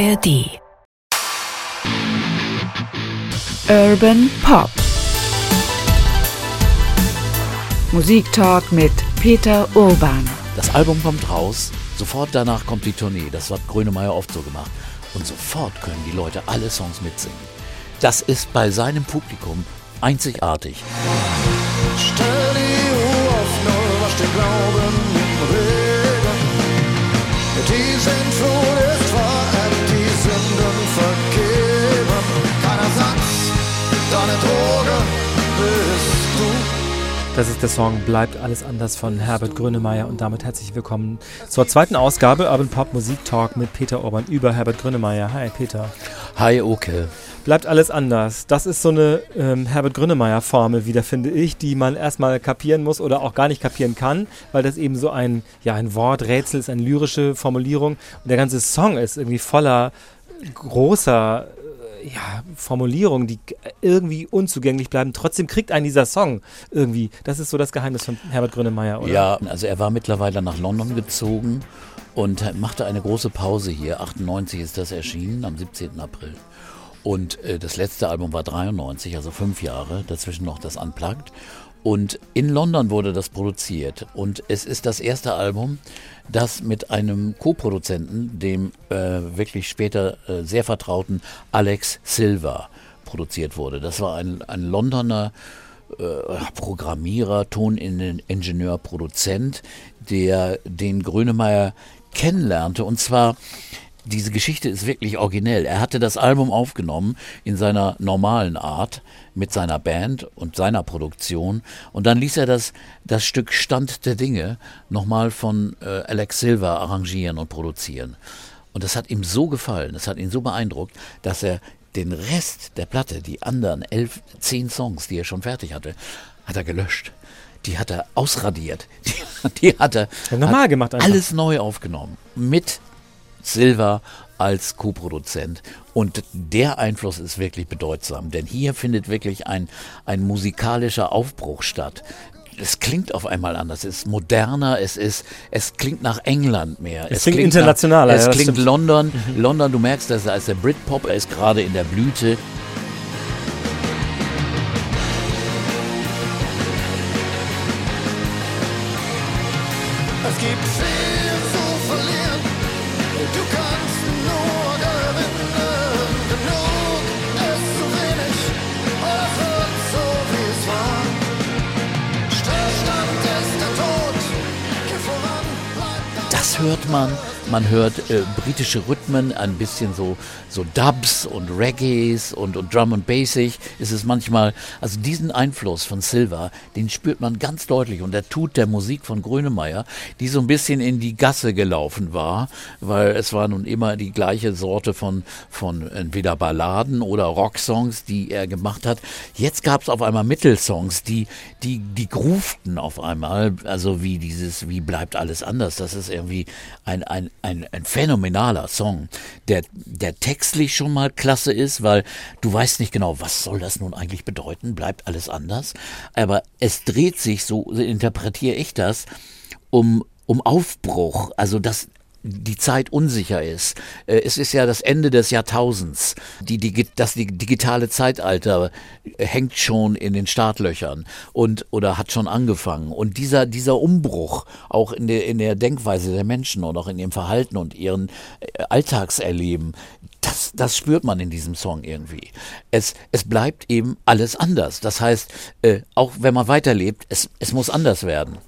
ARD. Urban Pop. Musiktalk mit Peter Urban. Das Album kommt raus, sofort danach kommt die Tournee. Das hat Grönemeyer oft so gemacht. Und sofort können die Leute alle Songs mitsingen. Das ist bei seinem Publikum einzigartig. Das ist der Song Bleibt alles anders von Herbert Grönemeyer und damit herzlich willkommen zur zweiten Ausgabe Urban Pop Musik Talk mit Peter Orban über Herbert Grönemeyer. Hi Peter. Hi, Oke. Bleibt alles anders. Das ist so eine ähm, Herbert Grönemeyer Formel wieder, finde ich, die man erstmal kapieren muss oder auch gar nicht kapieren kann, weil das eben so ein, ja, ein Worträtsel ist, eine lyrische Formulierung und der ganze Song ist irgendwie voller großer ja, Formulierungen, die irgendwie unzugänglich bleiben. Trotzdem kriegt einen dieser Song irgendwie. Das ist so das Geheimnis von Herbert Grönemeyer, oder? Ja, also er war mittlerweile nach London gezogen und machte eine große Pause hier. 98 ist das erschienen, am 17. April. Und äh, das letzte Album war 93, also fünf Jahre, dazwischen noch das Unplugged. Und in London wurde das produziert. Und es ist das erste Album, das mit einem Co-Produzenten, dem äh, wirklich später äh, sehr vertrauten Alex Silva, produziert wurde. Das war ein, ein Londoner äh, Programmierer, Toningenieur, Produzent, der den Grönemeyer kennenlernte. Und zwar diese Geschichte ist wirklich originell. Er hatte das Album aufgenommen in seiner normalen Art mit seiner Band und seiner Produktion und dann ließ er das, das Stück Stand der Dinge nochmal von äh, Alex Silva arrangieren und produzieren. Und das hat ihm so gefallen, das hat ihn so beeindruckt, dass er den Rest der Platte, die anderen elf, zehn Songs, die er schon fertig hatte, hat er gelöscht. Die hat er ausradiert. Die, die hat er Ja, normal hat gemacht einfach. alles neu aufgenommen. Mit Silva als Co-Produzent. Und der Einfluss ist wirklich bedeutsam, denn hier findet wirklich ein, ein musikalischer Aufbruch statt. Es klingt auf einmal anders, es ist moderner, es ist, es klingt nach England mehr. Es klingt internationaler, Nach, es ja, klingt stimmt. Mhm. London. London, du merkst, dass er als der Britpop, er ist gerade in der Blüte. Man. Hört äh, britische Rhythmen, ein bisschen so, so Dubs und Reggaes und, und Drum and Bassig ist es manchmal. Also diesen Einfluss von Silva, den spürt man ganz deutlich und der tut der Musik von Grönemeyer, die so ein bisschen in die Gasse gelaufen war, weil es war nun immer die gleiche Sorte von, von entweder Balladen oder Rocksongs, die er gemacht hat. Jetzt gab es auf einmal Mittelsongs, die, die, die groovten auf einmal, also wie dieses, wie bleibt alles anders. Das ist irgendwie ein, ein, ein phänomenaler Song, der, der textlich schon mal klasse ist, weil du weißt nicht genau, was soll das nun eigentlich bedeuten, bleibt alles anders. Aber es dreht sich, so interpretiere ich das, um, um Aufbruch, also das, die Zeit unsicher ist. Äh, Es ist ja das Ende des Jahrtausends. Die, Digi- das di- digitale Zeitalter hängt schon in den Startlöchern und oder hat schon angefangen. Und dieser, dieser Umbruch auch in der, in der Denkweise der Menschen und auch in ihrem Verhalten und ihren äh, Alltagserleben, das, das spürt man in diesem Song irgendwie. Es, es bleibt eben alles anders. Das heißt, äh, auch wenn man weiterlebt, es, es muss anders werden.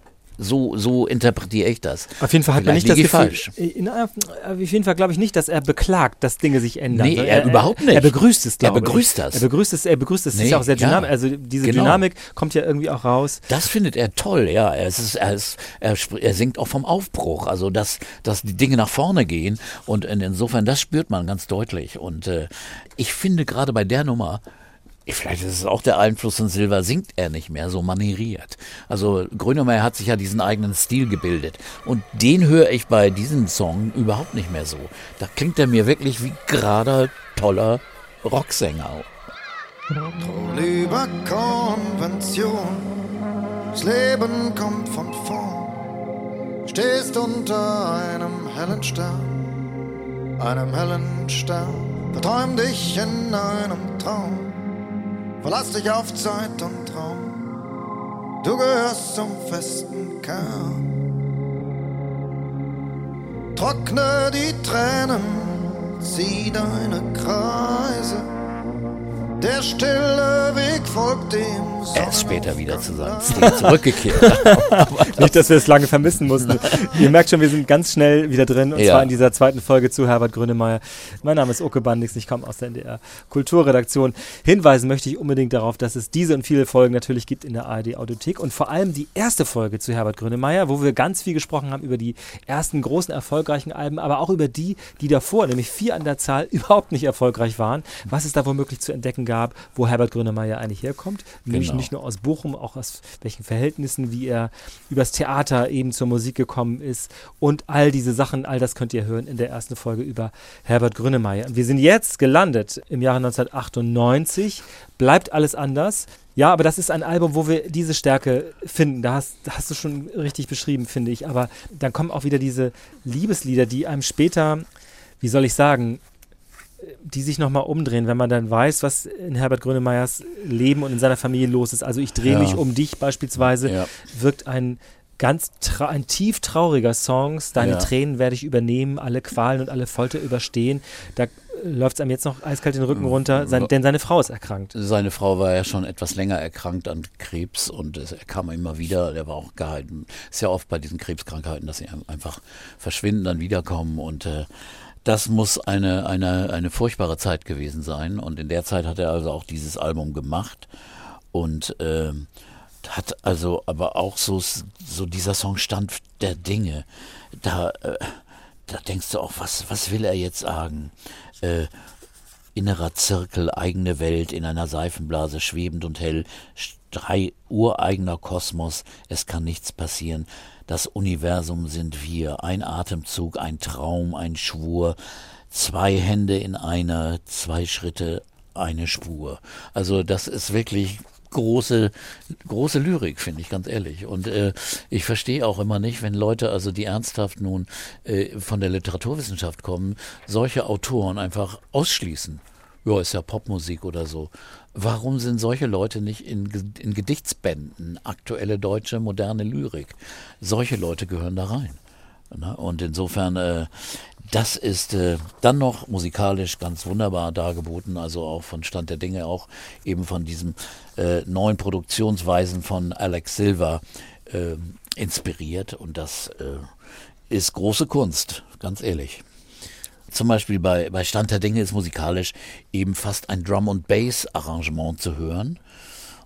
So, so interpretiere ich das. Auf jeden Fall hat man Vielleicht nicht das Gefühl, ich falsch. Äh, na, auf jeden Fall glaube ich nicht, dass er beklagt, dass Dinge sich ändern. Nee, sondern er überhaupt nicht. Er begrüßt es, Er glaube begrüßt ich. das. Er begrüßt es, er begrüßt es. Ist Nee, ja auch sehr ja. dynamisch. Also diese Genau. Dynamik kommt ja irgendwie auch raus. Das findet er toll, ja. Es ist, er, ist, er, er singt auch vom Aufbruch, also dass, dass die Dinge nach vorne gehen. Und in, insofern, das spürt man ganz deutlich. Und äh, ich finde gerade bei der Nummer, vielleicht ist es auch der Einfluss von Silva, singt er nicht mehr so manieriert. Also Grönemeyer hat sich ja diesen eigenen Stil gebildet. Und den höre ich bei diesem Song überhaupt nicht mehr so. Da klingt er mir wirklich wie gerader, toller Rocksänger. Lieber Konvention, das Leben kommt von vorn. Stehst unter einem hellen Stern, einem hellen Stern. Verträum dich in einem Traum, verlass dich auf Zeit und Traum. Du gehörst zum festen Kern. Trockne die Tränen, zieh deine Kreise. Der stille Weg folgt dem Er ist später wieder zu seinem zurückgekehrt. Nicht, dass wir es lange vermissen mussten. Ihr merkt schon, wir sind ganz schnell wieder drin und Ja. zwar in dieser zweiten Folge zu Herbert Grönemeyer. Mein Name ist Uke Bandix, ich komme aus der NDR Kulturredaktion. Hinweisen möchte ich unbedingt darauf, dass es diese und viele Folgen natürlich gibt in der ARD Audiothek und vor allem die erste Folge zu Herbert Grönemeyer, wo wir ganz viel gesprochen haben über die ersten großen erfolgreichen Alben, aber auch über die, die davor, nämlich vier an der Zahl, überhaupt nicht erfolgreich waren. Was es da womöglich zu entdecken gab, wo Herbert Grönemeyer eigentlich herkommt. Nämlich Genau. nicht nur aus Bochum, auch aus welchen Verhältnissen, wie er übers Theater eben zur Musik gekommen ist und all diese Sachen, all das könnt ihr hören in der ersten Folge über Herbert Grönemeyer. Und wir sind jetzt gelandet im Jahre 1998. Bleibt alles anders. Ja, aber das ist ein Album, wo wir diese Stärke finden. Da hast, da hast du schon richtig beschrieben, finde ich. Aber dann kommen auch wieder diese Liebeslieder, die einem später, wie soll ich sagen, die sich nochmal umdrehen, wenn man dann weiß, was in Herbert Grönemeyers Leben und in seiner Familie los ist. Also ich drehe Ja. mich um dich beispielsweise, Ja. wirkt ein ganz ein tief trauriger Song. Deine Ja. Tränen werde ich übernehmen, alle Qualen und alle Folter überstehen. Da läuft es einem jetzt noch eiskalt den Rücken runter, sein, denn seine Frau ist erkrankt. Seine Frau war ja schon etwas länger erkrankt an Krebs und es, er kam immer wieder. Der war auch gehalten. Ist ja oft bei diesen Krebskrankheiten, dass sie einfach verschwinden, dann wiederkommen und äh, das muss eine, eine, eine furchtbare Zeit gewesen sein. Und in der Zeit hat er also auch dieses Album gemacht und ähm, hat also aber auch so, so dieser Song Stand der Dinge. Da, äh, da denkst du auch, was, was will er jetzt sagen? Äh, innerer Zirkel, eigene Welt, in einer Seifenblase schwebend und hell, drei ureigener Kosmos, es kann nichts passieren. Das Universum sind wir, ein Atemzug, ein Traum, ein Schwur, zwei Hände in einer, zwei Schritte, eine Spur. Also das ist wirklich große, große Lyrik, finde ich ganz ehrlich. Und äh, ich verstehe auch immer nicht, wenn Leute, also die ernsthaft nun äh, von der Literaturwissenschaft kommen, solche Autoren einfach ausschließen. Ja, ist ja Popmusik oder so. Warum sind solche Leute nicht in, in Gedichtsbänden, aktuelle deutsche moderne Lyrik? Solche Leute gehören da rein. Ne? Und insofern, äh, das ist äh, dann noch musikalisch ganz wunderbar dargeboten, also auch von Stand der Dinge, auch eben von diesen äh, neuen Produktionsweisen von Alex Silva äh, inspiriert. Und das äh, ist große Kunst, ganz ehrlich. Zum Beispiel bei, bei Stand der Dinge ist musikalisch eben fast ein Drum- und Bass-Arrangement zu hören.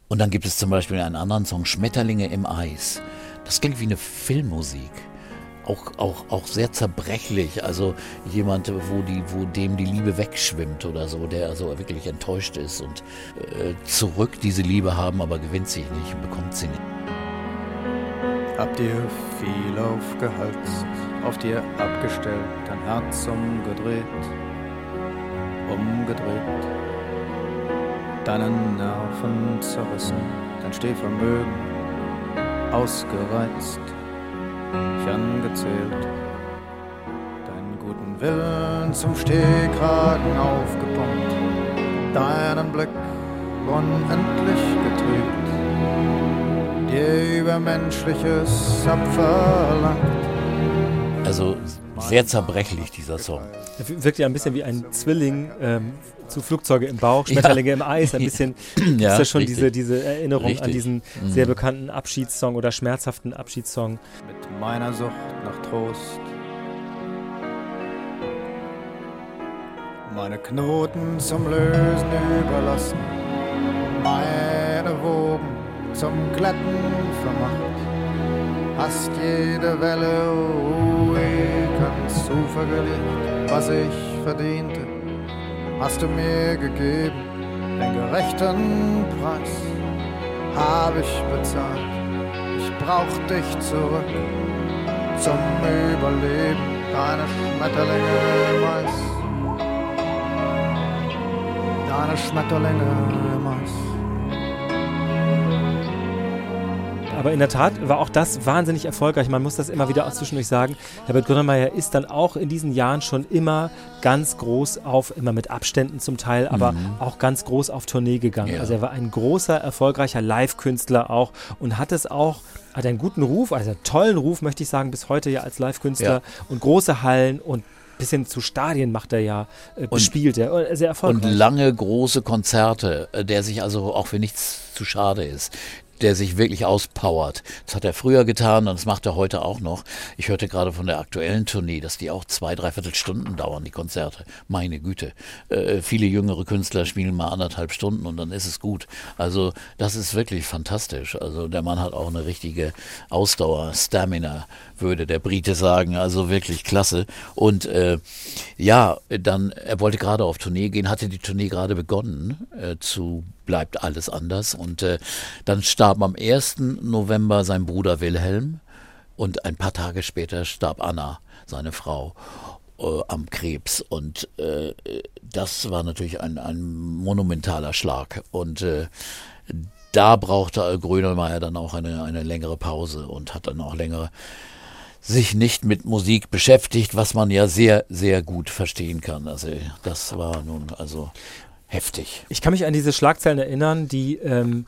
Und dann gibt es zum Beispiel einen anderen Song, Schmetterlinge im Eis. Das klingt wie eine Filmmusik. Auch, auch, auch sehr zerbrechlich. Also jemand, wo, die, wo dem die Liebe wegschwimmt oder so, der also wirklich enttäuscht ist und äh, zurück diese Liebe haben, aber gewinnt sich nicht und bekommt sie nicht. Habt ihr viel aufgehalst, auf dir abgestellt, dein Herz umgedreht, umgedreht, deinen Nerven zerrissen, dein Stehvermögen ausgereizt, dich angezählt, deinen guten Willen zum Stehkragen aufgepumpt, deinen Blick unendlich getrübt dir übermenschliches abverlangt. Also sehr zerbrechlich, dieser Song. Er wirkt ja ein bisschen wie ein Zwilling ähm, zu Flugzeuge im Bauch, Schmetterlinge im Eis. Ein bisschen Ja, ist ja schon richtig. diese, diese Erinnerung an Richtig. diesen Mhm. sehr bekannten Abschiedssong oder schmerzhaften Abschiedssong. mit meiner Sucht nach Trost. Meine Knoten zum Lösen überlassen, meine Wogen zum Glätten vermacht. Hast jede Welle ruhig ans Ufer gelegt, was ich verdiente, hast du mir gegeben, den gerechten Preis hab ich bezahlt. Ich brauch dich zurück zum Überleben, deine Schmetterlinge Eis. Deine Schmetterlinge Aber in der Tat war auch das wahnsinnig erfolgreich. Man muss das immer wieder auch zwischendurch sagen. Herbert Grönemeyer ist dann auch in diesen Jahren schon immer ganz groß auf, immer mit Abständen zum Teil, aber Mhm. auch ganz groß auf Tournee gegangen. Ja. Also er war ein großer, erfolgreicher Live-Künstler auch und hat es auch, hat einen guten Ruf, also einen tollen Ruf, möchte ich sagen, bis heute ja als Live-Künstler Ja. und große Hallen und bis hin zu Stadien macht er ja, äh, bespielt er, äh, sehr Und erfolgreich. lange große Konzerte, äh, der sich also auch für nichts zu schade ist. Der sich wirklich auspowert. Das hat er früher getan und das macht er heute auch noch. Ich hörte gerade von der aktuellen Tournee, dass die auch zwei, dreiviertel Stunden dauern, die Konzerte. Meine Güte. Äh, viele jüngere Künstler spielen mal anderthalb Stunden und dann ist es gut. Also das ist wirklich fantastisch. Also der Mann hat auch eine richtige Ausdauer, Stamina, würde der Brite sagen. Also wirklich klasse. Und äh, ja, dann, er wollte gerade auf Tournee gehen, hatte die Tournee gerade begonnen äh, zu Bleibt alles anders. Und äh, dann starb am 1. November sein Bruder Wilhelm und ein paar Tage später starb Anna, seine Frau. Äh, am Krebs und äh, das war natürlich ein, ein monumentaler Schlag und äh, da brauchte Grönemeyer dann auch eine, eine längere Pause und hat dann auch längere sich nicht mit Musik beschäftigt, was man ja sehr, sehr gut verstehen kann. Also das war nun also heftig. Ich kann mich an diese Schlagzeilen erinnern, die ähm,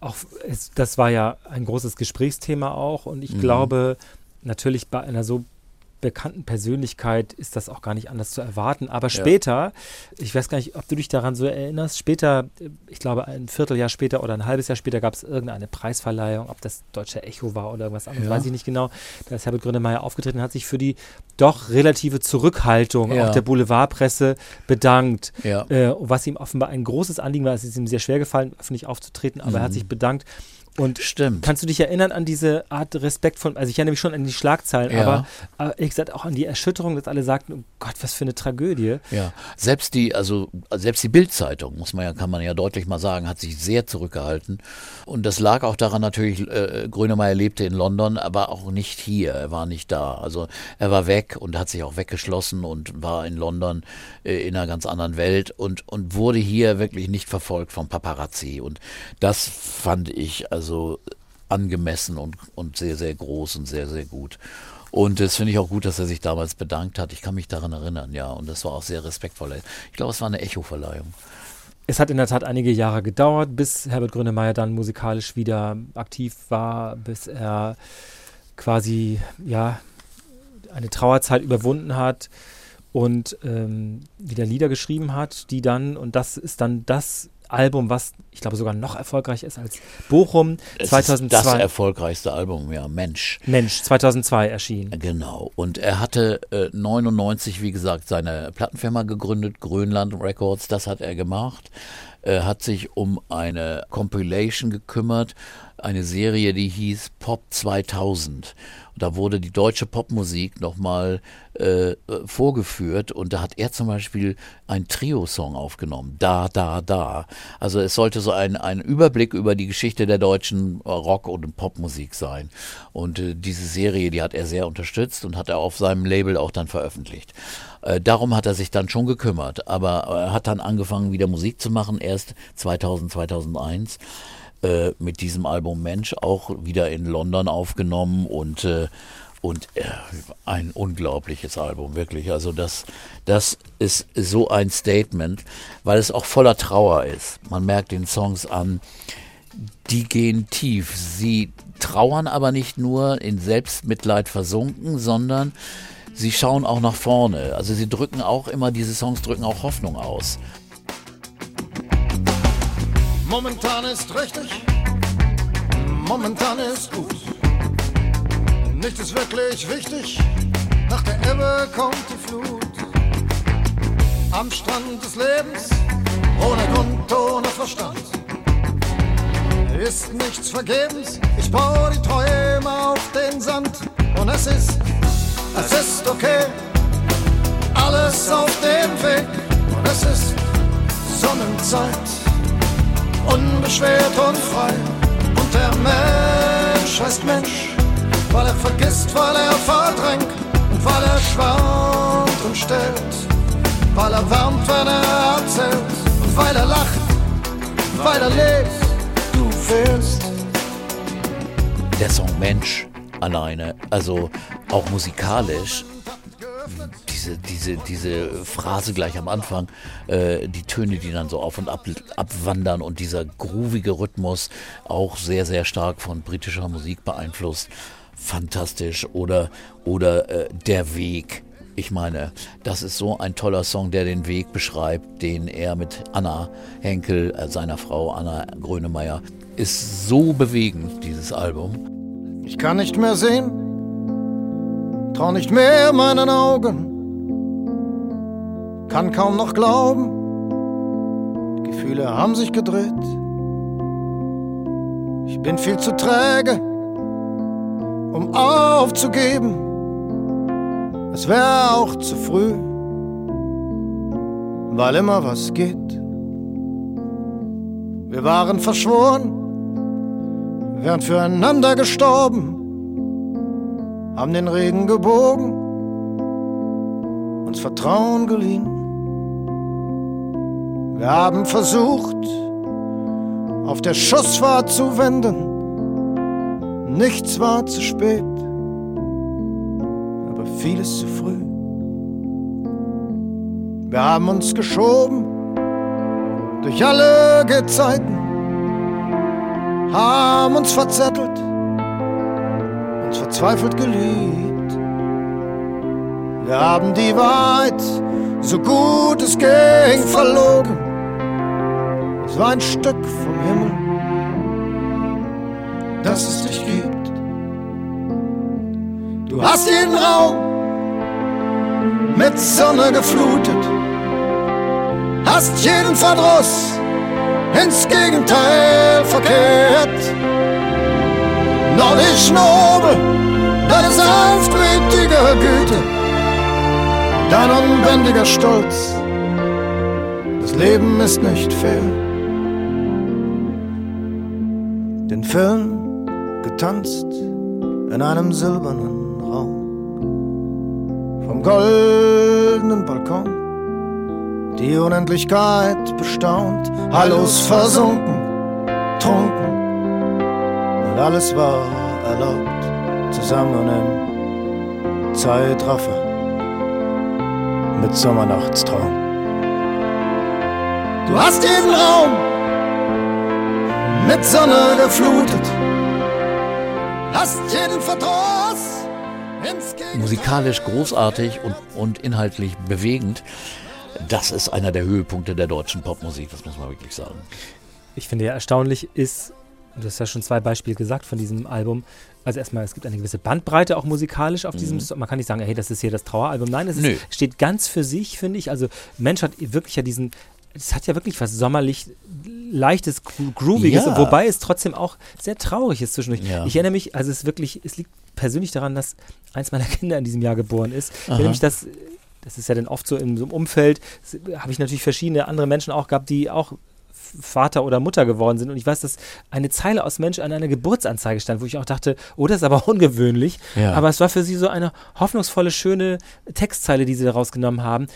auch, es, das war ja ein großes Gesprächsthema auch und ich Mhm. glaube, natürlich bei einer so bekannten Persönlichkeit ist das auch gar nicht anders zu erwarten. Aber später, ich weiß gar nicht, ob du dich daran so erinnerst, später, äh, ich glaube ein Vierteljahr später oder ein halbes Jahr später gab es irgendeine Preisverleihung, ob das Deutsche Echo war oder irgendwas anderes, Ja. weiß ich nicht genau. Da ist Herbert Grönemeyer aufgetreten und hat sich für die doch relative Zurückhaltung Ja. auch der Boulevardpresse bedankt. Ja. Äh, was ihm offenbar ein großes Anliegen war. Es ist ihm sehr schwer gefallen, öffentlich aufzutreten, aber er hat sich bedankt. Und. Stimmt. kannst du dich erinnern an diese Art Respekt von, also ich erinnere mich schon an die Schlagzeilen, Ja. aber, aber ehrlich gesagt auch an die Erschütterung, dass alle sagten, oh Gott, was für eine Tragödie. Ja, selbst die, also selbst die Bildzeitung, muss man ja, kann man ja deutlich mal sagen, hat sich sehr zurückgehalten. Und das lag auch daran natürlich, äh, Grönemeyer lebte in London, aber auch nicht hier. Er war nicht da. Also er war weg und hat sich auch weggeschlossen und war in London äh, in einer ganz anderen Welt und, und wurde hier wirklich nicht verfolgt vom Paparazzi. Und das fand ich also angemessen und, und sehr, sehr groß und sehr, sehr gut. Und das finde ich auch gut, dass er sich damals bedankt hat. Ich kann mich daran erinnern, ja. Und das war auch sehr respektvoll. Ich glaube, es war eine Echo-Verleihung. Es hat in der Tat einige Jahre gedauert, bis Herbert Grönemeyer dann musikalisch wieder aktiv war, bis er quasi, ja, eine Trauerzeit überwunden hat und ähm, wieder Lieder geschrieben hat, die dann, und das ist dann das Album, was ich glaube sogar noch erfolgreich ist als Bochum Es 2002. ist das erfolgreichste Album, ja, Mensch. Mensch, 2002 erschien. Genau. Und er hatte äh, 99, wie gesagt, seine Plattenfirma gegründet, Grönland Records, das hat er gemacht. Er hat sich um eine Compilation gekümmert, eine Serie, die hieß Pop 2000. Und da wurde die deutsche Popmusik nochmal äh, äh, vorgeführt und da hat er zum Beispiel einen Trio-Song aufgenommen, Da, Da, Da. Also es sollte so ein, ein Überblick über die Geschichte der deutschen äh, Rock- und Popmusik sein. Und äh, diese Serie, die hat er sehr unterstützt und hat er auf seinem Label auch dann veröffentlicht. Äh, darum hat er sich dann schon gekümmert, aber er hat dann angefangen, wieder Musik zu machen, erst 2000, 2001 äh, mit diesem Album Mensch auch wieder in London aufgenommen und äh, und äh, ein unglaubliches Album wirklich. Also das das ist so ein Statement, weil es auch voller Trauer ist. Man merkt den Songs an, die gehen tief. Sie trauern aber nicht nur in Selbstmitleid versunken, sondern sie schauen auch nach vorne. Also sie drücken auch immer, diese Songs drücken auch Hoffnung aus. Momentan ist richtig, momentan ist gut. Nichts ist wirklich wichtig, nach der Ebbe kommt die Flut. Am Strand des Lebens, ohne Grund, ohne Verstand. Ist nichts vergebens, ich baue die Träume auf den Sand. Und es ist, es ist okay, alles auf dem Weg. Und es ist Sonnenzeit. Unbeschwert und frei. Und der Mensch heißt Mensch, weil er vergisst, weil er verdrängt und weil er schwant und stellt, weil er wärmt, wenn er erzählt. Und weil er lacht, weil er lebt, du fehlst. der Song Mensch alleine, also auch musikalisch, diese, diese, diese Phrase gleich am Anfang, äh, die Töne, die dann so auf und ab abwandern und dieser groovige Rhythmus, auch sehr, sehr stark von britischer Musik beeinflusst. Fantastisch. Oder, oder äh, Der Weg. Ich meine, das ist so ein toller Song, der den Weg beschreibt, den er mit Anna Henkel, äh, seiner Frau Anna Grönemeyer, ist so bewegend, dieses Album. Ich kann nicht mehr sehen, trau nicht mehr meinen Augen, kann kaum noch glauben, Gefühle haben sich gedreht. Ich bin viel zu träge, um aufzugeben. Es wäre auch zu früh, weil immer was geht. Wir waren verschworen, wären füreinander gestorben, haben den Regen gebogen, uns Vertrauen geliehen. Wir haben versucht, auf der Schussfahrt zu wenden. Nichts war zu spät, aber vieles zu früh. Wir haben uns geschoben durch alle Gezeiten, haben uns verzettelt, uns verzweifelt geliebt. Wir haben die Wahrheit, so gut es ging, verlogen. Es war ein Stück vom Himmel, das es dich gibt. Du hast jeden Raum mit Sonne geflutet, hast jeden Verdruss ins Gegenteil verkehrt. Nordisch nobel, deine sanftmütige Güte, dein unbändiger Stolz. Das Leben ist nicht fair. Den Film getanzt in einem silbernen Raum. Vom goldenen Balkon die Unendlichkeit bestaunt, Hallos versunken, trunken und alles war erlaubt, zusammen im Zeitraffer mit Sommernachtstraum. Du hast jeden Raum mit Sonne geflutet, hast jeden Verdruss Musikalisch großartig und, und inhaltlich bewegend. Das ist einer der Höhepunkte der deutschen Popmusik, das muss man wirklich sagen. Ich finde ja erstaunlich ist, du hast ja schon zwei Beispiele gesagt von diesem Album. Also erstmal, es gibt eine gewisse Bandbreite auch musikalisch auf diesem Song. Man kann nicht sagen, hey, das ist hier das Traueralbum. Nein, es ist, steht ganz für sich, finde ich. Also Mensch hat wirklich ja diesen, es hat ja wirklich was sommerlich leichtes, gro- grooviges, Ja. wobei es trotzdem auch sehr traurig ist zwischendurch. Ja. Ich erinnere mich, also es ist wirklich, es liegt persönlich daran, dass eins meiner Kinder in diesem Jahr geboren ist. Ich erinnere mich, dass das ist ja dann oft so in so einem Umfeld, habe ich natürlich verschiedene andere Menschen auch gehabt, die auch Vater oder Mutter geworden sind. Und ich weiß, dass eine Zeile aus Mensch an einer Geburtsanzeige stand, wo ich auch dachte, oh, das ist aber ungewöhnlich. Ja. Aber es war für sie so eine hoffnungsvolle, schöne Textzeile, die sie da rausgenommen haben.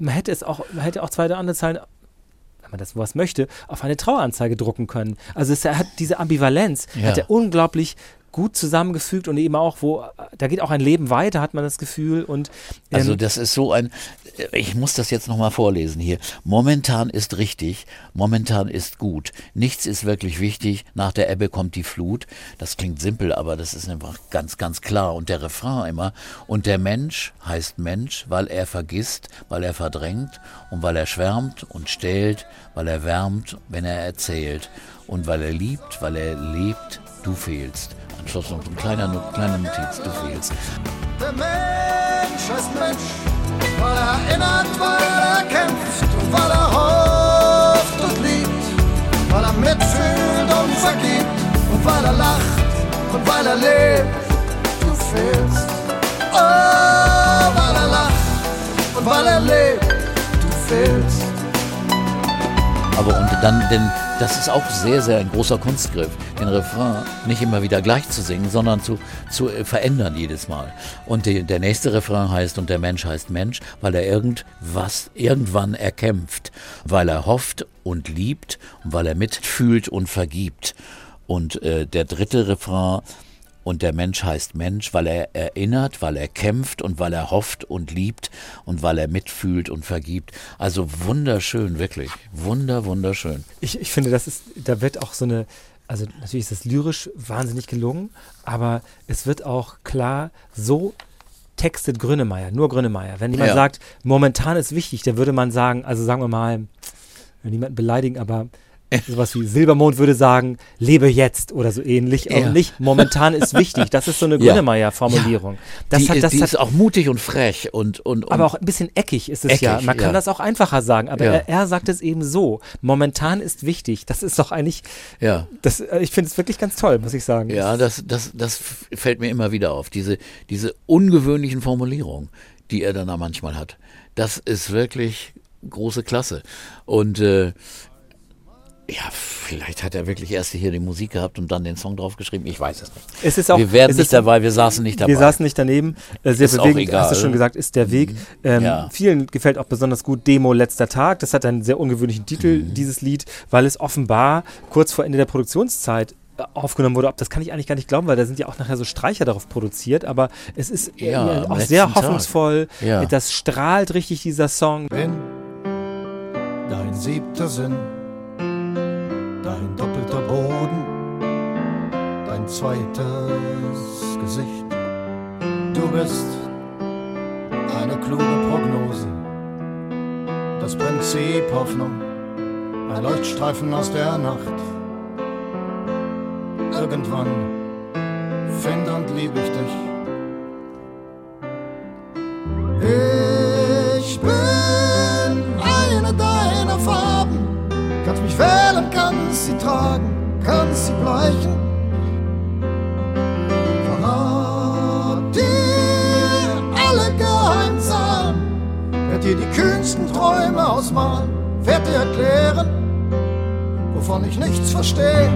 Man hätte es auch, man hätte auch zwei oder andere Zeilen wenn man das sowas möchte, auf eine Traueranzeige drucken können. Also es hat diese Ambivalenz, Ja. hat er unglaublich gut zusammengefügt und eben auch, wo, da geht auch ein Leben weiter, hat man das Gefühl. Und ähm, Also das ist so ein, ich muss das jetzt nochmal vorlesen hier. Momentan ist richtig, momentan ist gut. Nichts ist wirklich wichtig, nach der Ebbe kommt die Flut. Das klingt simpel, aber das ist einfach ganz, ganz klar. Und der Refrain immer, und der Mensch heißt Mensch, weil er vergisst, weil er verdrängt und weil er schwärmt und stählt, weil er wärmt, wenn er erzählt. Und weil er liebt, weil er lebt, du fehlst. Schluss noch ein kleiner, No- kleine Notiz, du fehlst. Der Mensch heißt Mensch, weil er erinnert, weil er kämpft und weil er hofft und liebt, weil er mitfühlt und vergibt und weil er lacht und weil er lebt. Du fehlst, oh, weil er lacht und weil er lebt. Du fehlst. Aber und dann, denn das ist auch sehr, sehr ein großer Kunstgriff, den Refrain nicht immer wieder gleich zu singen, sondern zu, zu äh, verändern jedes Mal. Und die, der nächste Refrain heißt, und der Mensch heißt Mensch, weil er irgendwas irgendwann erkämpft, weil er hofft und liebt weil er mitfühlt und vergibt. Und äh, der dritte Refrain Und der Mensch heißt Mensch, weil er erinnert, weil er kämpft und weil er hofft und liebt und weil er mitfühlt und vergibt. Also wunderschön, wirklich. Wunder, wunderschön. Ich, ich finde, das ist, da wird auch so eine, also natürlich ist es lyrisch wahnsinnig gelungen, aber es wird auch klar so textet Grönemeyer, nur Grönemeyer. Wenn jemand Ja. sagt, momentan ist wichtig, dann würde man sagen, also sagen wir mal, will niemanden beleidigen, aber sowas wie Silbermond würde sagen, lebe jetzt oder so ähnlich Ja. und nicht momentan ist wichtig. Das ist so eine Ja. Grönemeyer-Formulierung. Das die hat, ist, die hat, ist auch mutig und frech und, und, und aber auch ein bisschen eckig ist es ja. Eckig, Man kann ja. das auch einfacher sagen, aber Ja. er, er sagt es eben so. Momentan ist wichtig. Das ist doch eigentlich, ja. das, äh, ich finde es wirklich ganz toll, muss ich sagen. Ja, das, das, das fällt mir immer wieder auf. Diese, diese ungewöhnlichen Formulierungen, die er dann da manchmal hat. Das ist wirklich große Klasse. Und äh, ja, vielleicht hat er wirklich erst hier die Musik gehabt und dann den Song draufgeschrieben. Ich weiß es nicht. Es ist auch, wir werden es nicht ist, dabei, wir saßen nicht dabei. Wir saßen nicht daneben. Äh, sehr Ist auch bewegend, hast du. Mhm. schon gesagt, ist der Weg. Ähm, Ja. Vielen gefällt auch besonders gut Demo Letzter Tag. Das hat einen sehr ungewöhnlichen Titel, Mhm. dieses Lied, weil es offenbar kurz vor Ende der Produktionszeit äh, aufgenommen wurde. Ob das kann ich eigentlich gar nicht glauben, weil da sind ja auch nachher so Streicher darauf produziert, aber es ist äh, Ja, auch sehr hoffnungsvoll. Ja. Das strahlt richtig, dieser Song. bin dein siebter Sinn, dein doppelter Boden, dein zweites Gesicht. Du bist eine kluge Prognose, das Prinzip Hoffnung, ein Leuchtstreifen aus der Nacht. Irgendwann find und lieb ich dich. Ich bin kannst sie bleichen. Verrat dir alle Geheimzahlen. Werd dir die kühnsten Träume ausmalen. Werd dir erklären, wovon ich nichts verstehe.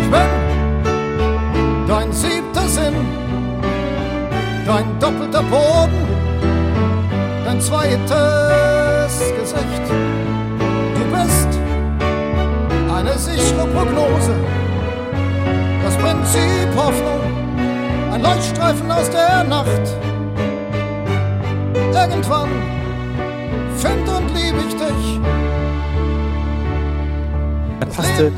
Ich bin dein siebter Sinn dein doppelter Boden, dein zweites Gesicht. Sichere Prognose, das Prinzip Hoffnung, ein Leuchtstreifen aus der Nacht. Irgendwann find und lieb ich dich. Er passte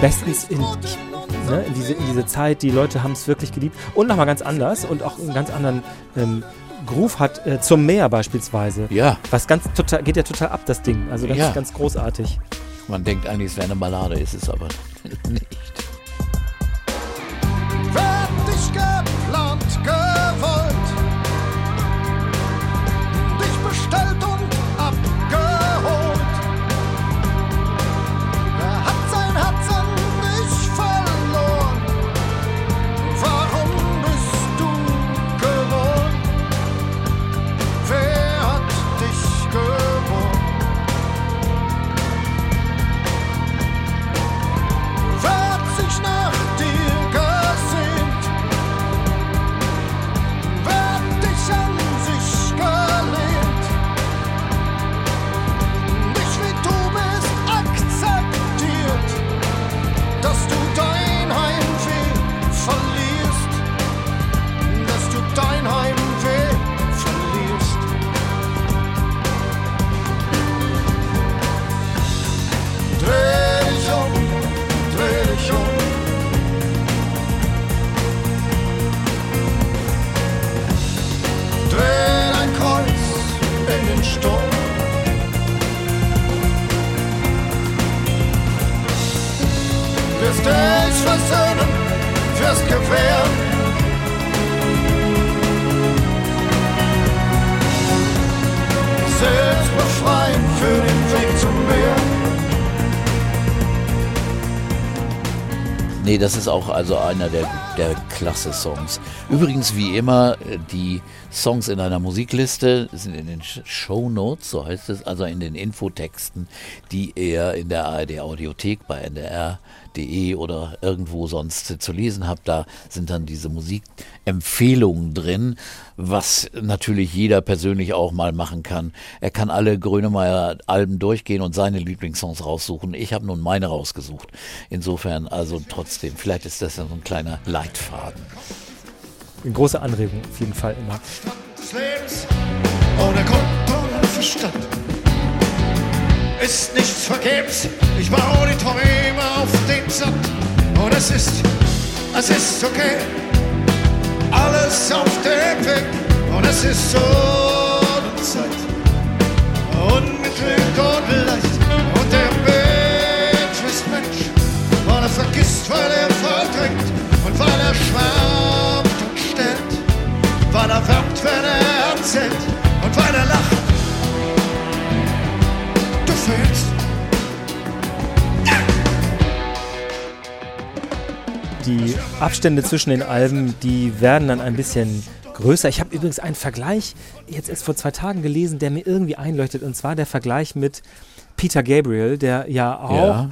bestens in, ne, in, diese, in diese Zeit. Die Leute haben es wirklich geliebt. Und nochmal ganz anders und auch einen ganz anderen ähm, Groove hat äh, zum Meer beispielsweise. Ja, Was ganz total, geht ja total ab, das Ding. Also ganz, Ja. ganz großartig. Man denkt eigentlich, es wäre eine Ballade, ist es aber nicht. Nee, das ist auch also einer der, der Klasse-Songs. Übrigens, wie immer, die Songs in einer Musikliste sind in den Show Notes, so heißt es, also in den Infotexten, die ihr in der ARD Audiothek bei ndr.de musiktalk.de oder irgendwo sonst zu lesen habt. Da sind dann diese Musikempfehlungen drin, was natürlich jeder persönlich auch mal machen kann. Er kann alle Grönemeyer-Alben durchgehen und seine Lieblingssongs raussuchen. Ich habe nun meine rausgesucht. Insofern also trotzdem, vielleicht ist das ja so ein kleiner Leitfaden. Eine große Anregung auf jeden Fall immer. des Lebens ohne Grund und Verstand. Ist nichts vergebens, ich baue die Träume auf den Sand. Und es ist, es ist okay, alles auf dem Weg. Und es ist so Zeit, unmittelbar und leicht. Und der Mensch ist Mensch, weil er vergisst, weil er verdrängt und weil er schwärmt und stellt weil er wärmt, wenn er erzählt und weil er lacht. Die Abstände zwischen den Alben, die werden dann ein bisschen größer. Ich habe übrigens einen Vergleich jetzt erst vor zwei Tagen gelesen, der mir irgendwie einleuchtet. Und zwar der Vergleich mit Peter Gabriel, der ja auch Ja.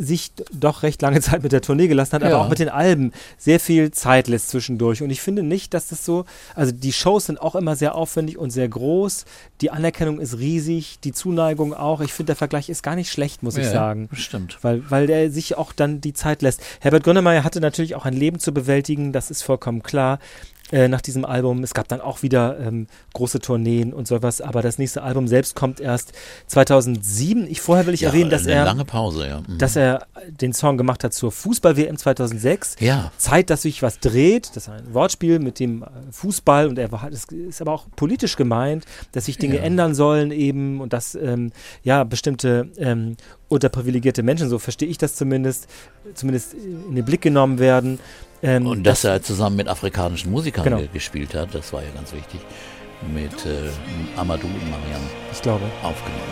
Sich doch recht lange Zeit mit der Tournee gelassen hat, aber Ja. auch mit den Alben sehr viel Zeit lässt zwischendurch. Und ich finde nicht, dass das so, also die Shows sind auch immer sehr aufwendig und sehr groß. Die Anerkennung ist riesig, die Zuneigung auch. Ich finde, der Vergleich ist gar nicht schlecht, muss ich Ja, sagen. Stimmt. Weil, weil der sich auch dann die Zeit lässt. Herbert Grönemeyer hatte natürlich auch ein Leben zu bewältigen, das ist vollkommen klar. Äh, nach diesem Album. Es gab dann auch wieder ähm, große Tourneen und sowas, aber das nächste Album selbst kommt erst 2007. Ich, vorher will ich Ja, erwähnen, dass er, lange Pause, ja. Mhm. dass er den Song gemacht hat zur Fußball-WM 2006. ja. Zeit, dass sich was dreht. Das ist ein Wortspiel mit dem äh, Fußball und er war, das ist aber auch politisch gemeint, dass sich Dinge Ja. ändern sollen eben und dass ähm, ja bestimmte ähm, unterprivilegierte Menschen, so verstehe ich das zumindest, zumindest in den Blick genommen werden. Ähm, Und dass er zusammen mit afrikanischen Musikern Genau. ge- gespielt hat, das war ja ganz wichtig, mit äh, Amadou und Mariam ich glaube. aufgenommen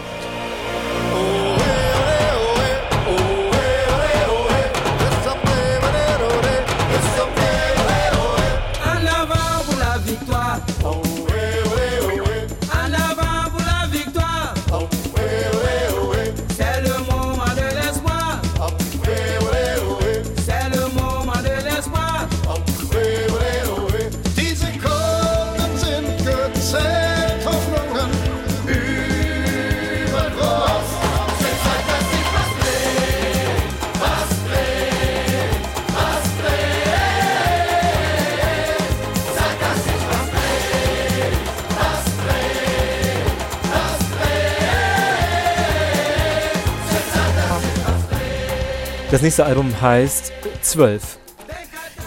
Das nächste Album heißt 12.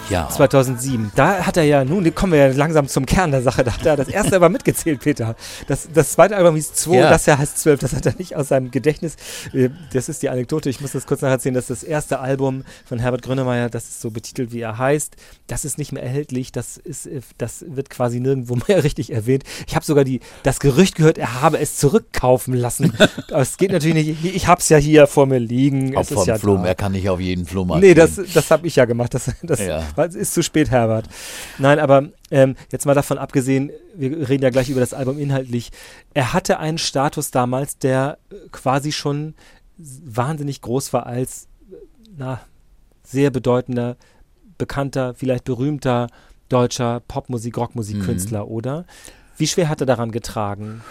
Ja, 2007. Da hat er ja, nun kommen wir ja langsam zum Kern der Sache. Da hat er das erste aber mitgezählt, Peter. Das, das zweite Album hieß 2, Ja. das hier heißt 12. Das hat er nicht aus seinem Gedächtnis. Äh, Das ist die Anekdote. Ich muss das kurz nacherzählen. Das ist das erste Album von Herbert Grönemeyer. Das ist so betitelt, wie er heißt. Das ist nicht mehr erhältlich. Das, ist, äh, das wird quasi nirgendwo mehr richtig erwähnt. Ich habe sogar die, das Gerücht gehört, er habe es zurückkaufen lassen. Das geht natürlich nicht. Ich habe es ja hier vor mir liegen. auch Es vom ja Flom, da. er kann nicht auf jeden Flohmarkt Nee, das, das habe ich ja gemacht. Das, das Ja. Es ist zu spät, Herbert. Nein, aber ähm, jetzt mal davon abgesehen, wir reden ja gleich über das Album inhaltlich. Er hatte einen Status damals, der äh, quasi schon wahnsinnig groß war als äh, na, sehr bedeutender, bekannter, vielleicht berühmter deutscher Popmusik, Rockmusikkünstler, Mhm. oder? Wie schwer hat er daran getragen?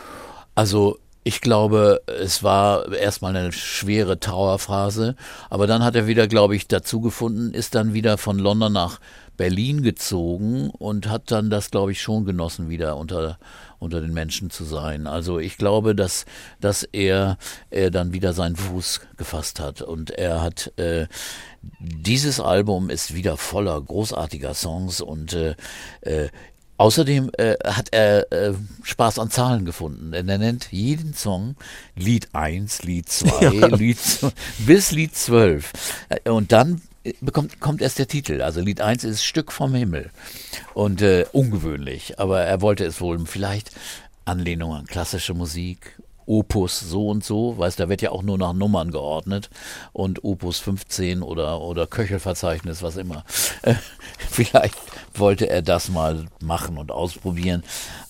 Also ich glaube, es war erstmal eine schwere Trauerphase, aber dann hat er wieder, glaube ich, dazu gefunden, ist dann wieder von London nach Berlin gezogen und hat dann das, glaube ich, schon genossen, wieder unter, unter den Menschen zu sein. Also ich glaube, dass, dass er, er dann wieder seinen Fuß gefasst hat und er hat äh, dieses Album ist wieder voller großartiger Songs und äh, äh, Außerdem äh, hat er äh, Spaß an Zahlen gefunden, denn er nennt jeden Song Lied 1, Lied 2, Lied z- bis Lied 12. Äh, Und dann äh, bekommt, kommt erst der Titel. Also Lied 1 ist Stück vom Himmel. Und äh, ungewöhnlich, aber er wollte es wohl vielleicht Anlehnung an klassische Musik, Opus so und so, weißt, da wird ja auch nur nach Nummern geordnet und Opus 15 oder, oder Köchelverzeichnis, was immer. Vielleicht wollte er das mal machen und ausprobieren.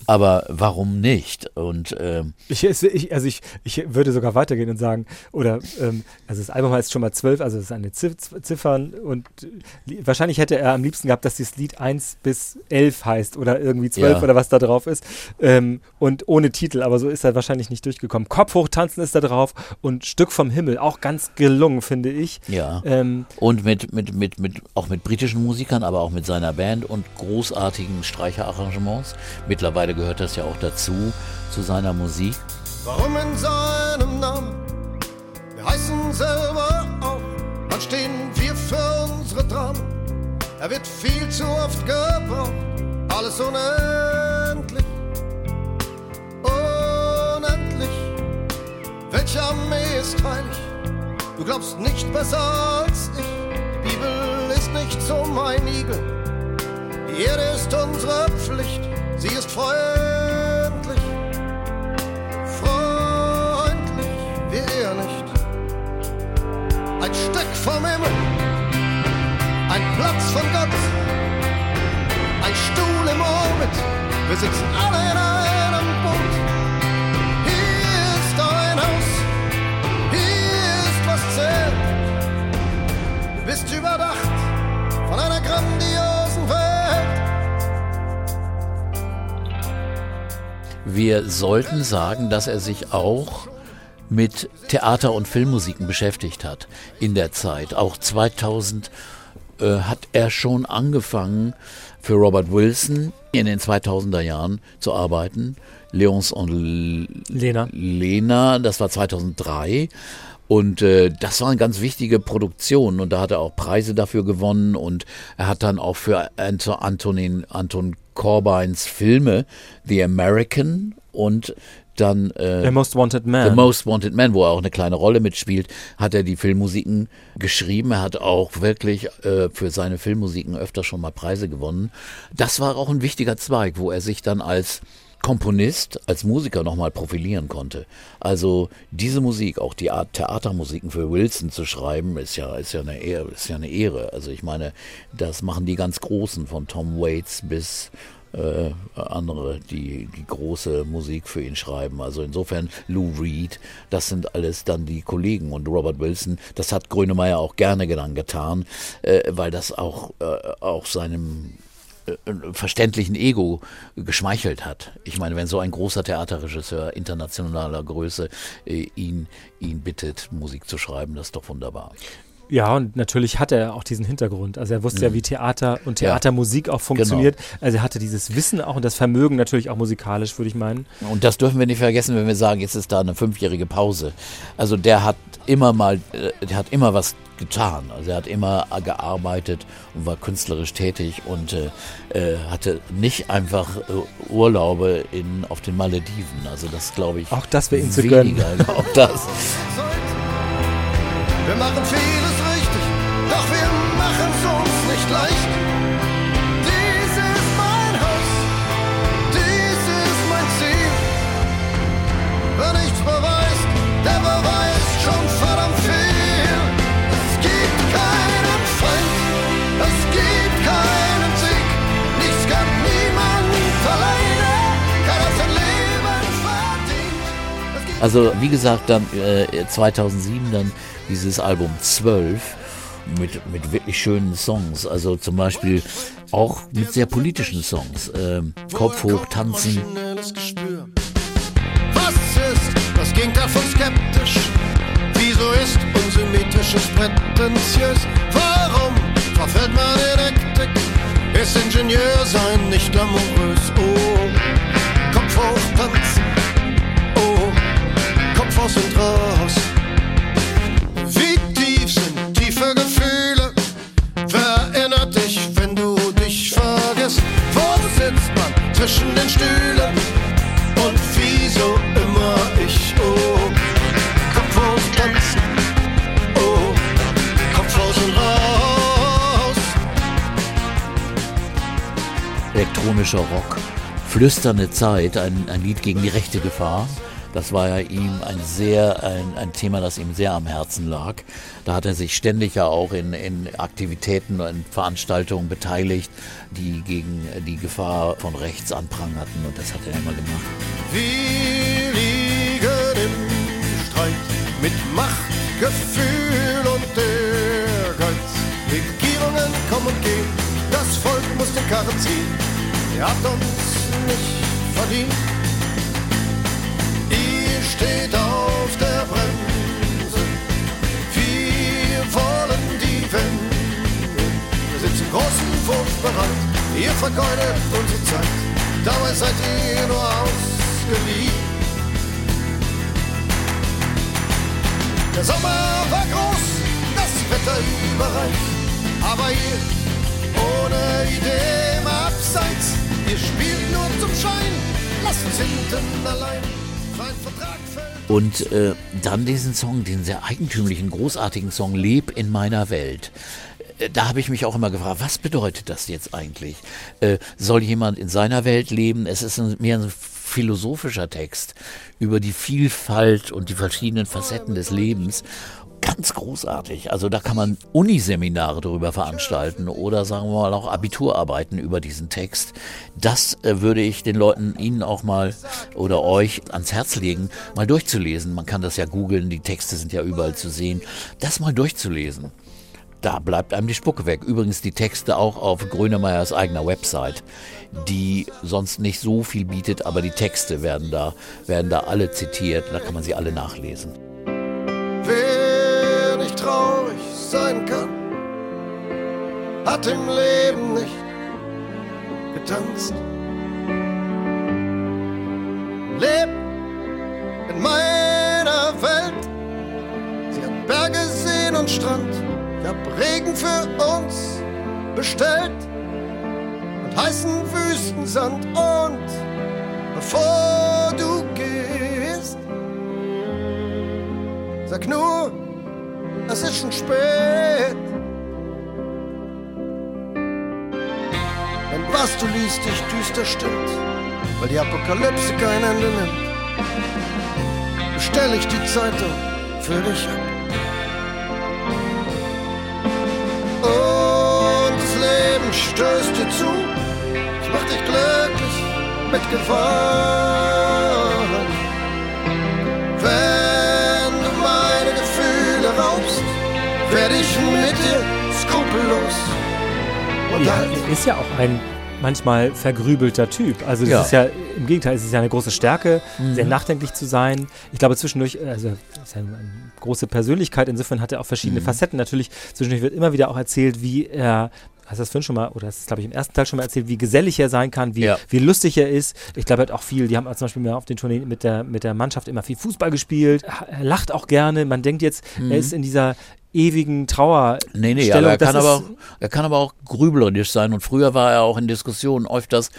Aber warum nicht? Und ähm, Ich, ich, also ich, ich würde sogar weitergehen und sagen, oder ähm, also das Album heißt schon mal zwölf, also es ist eine Ziff Ziffern und äh, wahrscheinlich hätte er am liebsten gehabt, dass dieses Lied 1 bis 11 heißt oder irgendwie 12 Ja. oder was da drauf ist ähm, und ohne Titel, aber so ist er wahrscheinlich nicht durchgekommen. Kopf hoch tanzen ist da drauf und Stück vom Himmel, auch ganz gelungen, finde ich. ja. Ähm, Und mit, mit, mit, mit, auch mit britischen Musikern, aber auch mit seiner Band und großartigen Streicherarrangements. Mittlerweile gehört das ja auch dazu, zu seiner Musik. Warum in seinem Namen? Wir heißen selber auch. Wann stehen wir für unsere Dramen? Er wird viel zu oft gebraucht. Alles unendlich. Unendlich. Welche Armee ist heilig? Du glaubst nicht besser als ich. Bibel ist nicht so mein Igel. Die Erde ist unsere Pflicht. Sie ist freundlich freundlich wie er nicht. Ein Stück vom Himmel, ein Platz von Gott, ein Stuhl im Orbit, wir sitzen alle Wir sollten sagen, dass er sich auch mit Theater- und Filmmusiken beschäftigt hat in der Zeit. Auch 2000 äh, hat er schon angefangen, für Robert Wilson in den 2000er Jahren zu arbeiten. Leons und Lena. Lena, das war 2003. Und äh, das waren ganz wichtige Produktionen und da hat er auch Preise dafür gewonnen und er hat dann auch für Anto, Antonin, Anton Corbines Filme The American und dann äh, The Most Wanted Man. The Most Wanted Man, wo er auch eine kleine Rolle mitspielt, hat er die Filmmusiken geschrieben. Er hat auch wirklich äh, für seine Filmmusiken öfter schon mal Preise gewonnen. Das war auch ein wichtiger Zweig, wo er sich dann als Komponist, als Musiker nochmal profilieren konnte. Also diese Musik, auch die Art Theatermusiken für Wilson zu schreiben, ist ja, ist ja eine Ehre, ist ja eine Ehre. Also ich meine, das machen die ganz Großen, von Tom Waits bis äh, andere, die, die große Musik für ihn schreiben. Also insofern Lou Reed, das sind alles dann die Kollegen und Robert Wilson, das hat Grönemeyer auch gerne getan, äh, weil das auch, äh, auch seinem verständlichen Ego geschmeichelt hat. Ich meine, wenn so ein großer Theaterregisseur internationaler Größe äh, ihn, ihn bittet, Musik zu schreiben, das ist doch wunderbar. Ja, und natürlich hatte er auch diesen Hintergrund. Also er wusste ja, wie Theater und Mhm. Ja. Theatermusik auch funktioniert. Also er hatte dieses Wissen auch und das Vermögen natürlich auch musikalisch, würde ich meinen. Und das dürfen wir nicht vergessen, wenn wir sagen, jetzt ist da eine fünfjährige Pause. Also der hat immer mal, äh, der hat immer was getan. Also er hat immer gearbeitet und war künstlerisch tätig und äh, äh, hatte nicht einfach äh, Urlaube in, auf den Malediven. Also das glaube ich. Auch das wäre ihm zu gönnen. weniger. Auch das. Wir machen vieles Also wie gesagt, dann äh, 2007 dann dieses Album 12 mit, mit wirklich schönen Songs. Also zum Beispiel auch mit sehr politischen Songs. Ähm, Kopf hoch, tanzen. Was ist das Gegenteil von skeptisch? Wieso ist unser mythisches prätentiös? Warum verfällt man in Hektik? Ist Ingenieur sein nicht glamourös? Oh, Kopf hoch, tanzen. Oh, Kopf aus und raus. Wie tief sind tiefe Gefühle? Wer erinnert dich, wenn du dich vergisst? Wo sitzt man zwischen den Stühlen? Und wieso immer ich? Oh, Kopf hoch tanzen. Oh, Kopf aus und raus. elektronischer Rock. Flüsternde Zeit, ein, ein Lied gegen die rechte Gefahr. Das war ja ihm ein sehr, ein, ein Thema, das ihm sehr am Herzen lag. Da hat er sich ständig ja auch in, in Aktivitäten und Veranstaltungen beteiligt, die gegen die Gefahr von rechts anprangerten und das hat er immer gemacht. Wir liegen im Streit mit Macht, Gefühl und Ehrgeiz. Regierungen kommen und gehen, das Volk muss den Karren ziehen. Ihr habt uns nicht verdient. Steht auf der Bremse, wir wollen die Wende. Wir sind zum großen Wurf bereit, ihr vergeudet unsere Zeit. Dabei seid ihr nur ausgeliehen. Der Sommer war groß, das Wetter überreif. Aber ihr, ohne Idee im Abseits, ihr spielt nur zum Schein. Lasst uns hinten allein. Und äh, dann diesen Song, den sehr eigentümlichen, großartigen Song Leb in meiner Welt. Äh, Da habe ich mich auch immer gefragt, was bedeutet das jetzt eigentlich? Äh, soll jemand in seiner Welt leben? Es ist ein, mehr ein philosophischer Text über die Vielfalt und die verschiedenen Facetten des Lebens. Ganz großartig. Also da kann man Uniseminare darüber veranstalten oder sagen wir mal auch Abiturarbeiten über diesen Text. Das äh, würde ich den Leuten, Ihnen auch mal oder euch ans Herz legen, mal durchzulesen. Man kann das ja googeln, die Texte sind ja überall zu sehen. Das mal durchzulesen. Da bleibt einem die Spucke weg. Übrigens die Texte auch auf Grönemeyers eigener Website, die sonst nicht so viel bietet, aber die Texte werden da, werden da alle zitiert. Da kann man sie alle nachlesen. Traurig sein kann, hat im Leben nicht getanzt. Leb in meiner Welt. Sie hat Berge, Seen und Strand. Ich hab Regen für uns bestellt und heißen Wüstensand. Und bevor du gehst, Sag nur, es ist schon spät. Wenn was du liest dich düster stimmt, weil die Apokalypse kein Ende nimmt, bestell ich die Zeitung für dich ab. Und das Leben stößt dir zu, es macht dich glücklich mit Gewalt. Werde ich mit dir skrupellos. Und Ja, halt er ist ja auch ein manchmal vergrübelter Typ. Also es Ja. ist ja im Gegenteil, es ist ja eine große Stärke, sehr nachdenklich zu sein. Ich glaube zwischendurch, also er ist ja eine, große Persönlichkeit, insofern hat er auch verschiedene Facetten. Natürlich, zwischendurch wird immer wieder auch erzählt, wie er Hast du das vorhin schon mal, oder hast du es, glaube ich, im ersten Teil schon mal erzählt, wie gesellig er sein kann, wie, Ja. wie lustig er ist. Ich glaube, er hat auch viel, die haben zum Beispiel auf den Tourneen mit der, mit der Mannschaft immer viel Fußball gespielt. Er lacht auch gerne. Man denkt jetzt, er ist in dieser ewigen Trauer. Nee, nee, Stellung. aber er Das kann, aber auch, er kann aber auch grüblerisch sein und früher war er auch in Diskussionen öfters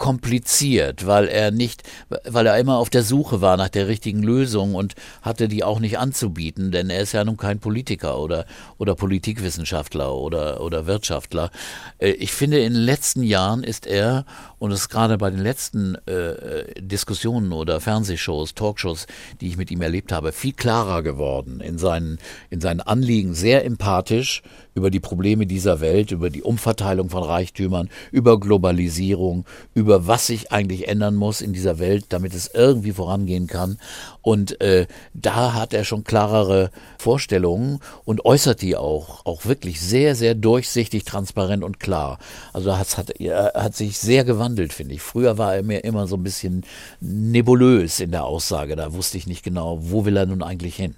kompliziert, weil er nicht, weil er immer auf der Suche war nach der richtigen Lösung und hatte die auch nicht anzubieten, denn er ist ja nun kein Politiker oder, oder Politikwissenschaftler oder, oder Wirtschaftler. Äh, Ich finde, in den letzten Jahren ist er, und es ist gerade bei den letzten äh, Diskussionen oder Fernsehshows, Talkshows, die ich mit ihm erlebt habe, viel klarer geworden in seinen, in seinen Anliegen, sehr empathisch über die Probleme dieser Welt, über die Umverteilung von Reichtümern, über Globalisierung, über was sich eigentlich ändern muss in dieser Welt, damit es irgendwie vorangehen kann. Und äh, da hat er schon klarere Vorstellungen und äußert die auch, auch wirklich sehr, sehr durchsichtig, transparent und klar. Also das hat, er hat sich sehr gewandelt, finde ich. Früher war er mir immer so ein bisschen nebulös in der Aussage. Da wusste ich nicht genau, wo will er nun eigentlich hin.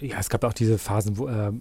ja, es gab auch diese Phasen, wo er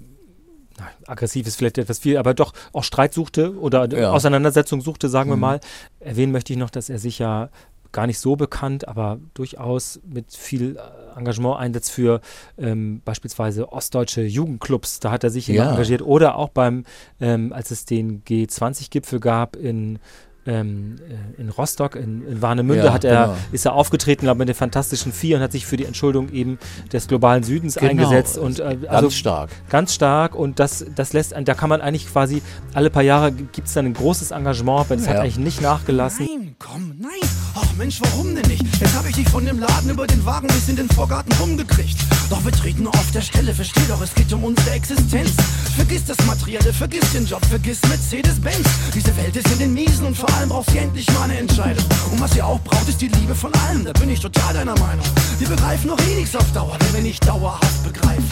na, aggressiv ist vielleicht etwas viel, aber doch auch Streit suchte oder Ja. Auseinandersetzung suchte, sagen wir mal. Erwähnen möchte ich noch, dass er sich ja gar nicht so bekannt, aber durchaus mit viel äh, Engagement einsetzt für ähm, beispielsweise ostdeutsche Jugendclubs. Da hat er sich Ja. engagiert. Oder auch beim, ähm, als es den G20-Gipfel gab in ähm, äh, in Rostock, in, in Warnemünde, Ja, hat er, genau. ist er aufgetreten, glaube ich, mit den Fantastischen Vier und hat sich für die Entschuldung eben des globalen Südens Genau, eingesetzt. Und, äh, Ganz also stark. Ganz stark und das, das lässt, da kann man eigentlich quasi alle paar Jahre gibt es dann ein großes Engagement, aber das hat Ja. eigentlich nicht nachgelassen. Nein, komm, nein. Och Mensch, warum denn nicht? Jetzt hab ich dich von dem Laden über den Wagen bis in den Vorgarten rumgekriegt. Doch wir treten nur auf der Stelle, versteh doch, es geht um unsere Existenz. Vergiss das Materielle, vergiss den Job, vergiss Mercedes-Benz. Diese Welt ist in den Miesen und vor allem braucht sie endlich mal eine Entscheidung. Und was sie auch braucht, ist die Liebe von allem, da bin ich total deiner Meinung. Wir begreifen noch eh nichts auf Dauer, wenn wir nicht dauerhaft begreifen.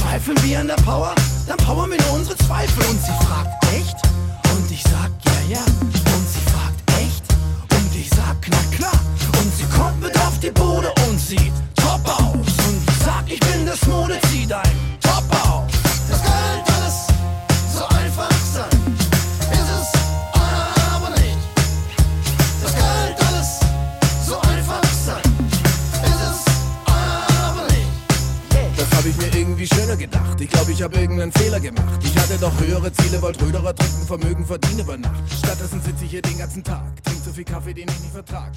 Zweifeln wir an der Power? Dann powern wir nur unsere Zweifel. Und sie fragt, echt? Und ich sag, ja, ja. Und sie fragt, echt? Und ich sag, na klar. Und sie kommt mit auf die Bude und sieht top aus. Und ich sag, ich bin das Mode, zieh dein Top auf. Irgendwie schöner gedacht. Ich glaube, ich habe irgendeinen Fehler gemacht. Ich hatte doch höhere Ziele, wollte Röderer trinken, Vermögen verdienen über Nacht. Stattdessen sitze ich hier den ganzen Tag, trink so viel Kaffee, den ich nicht vertrag.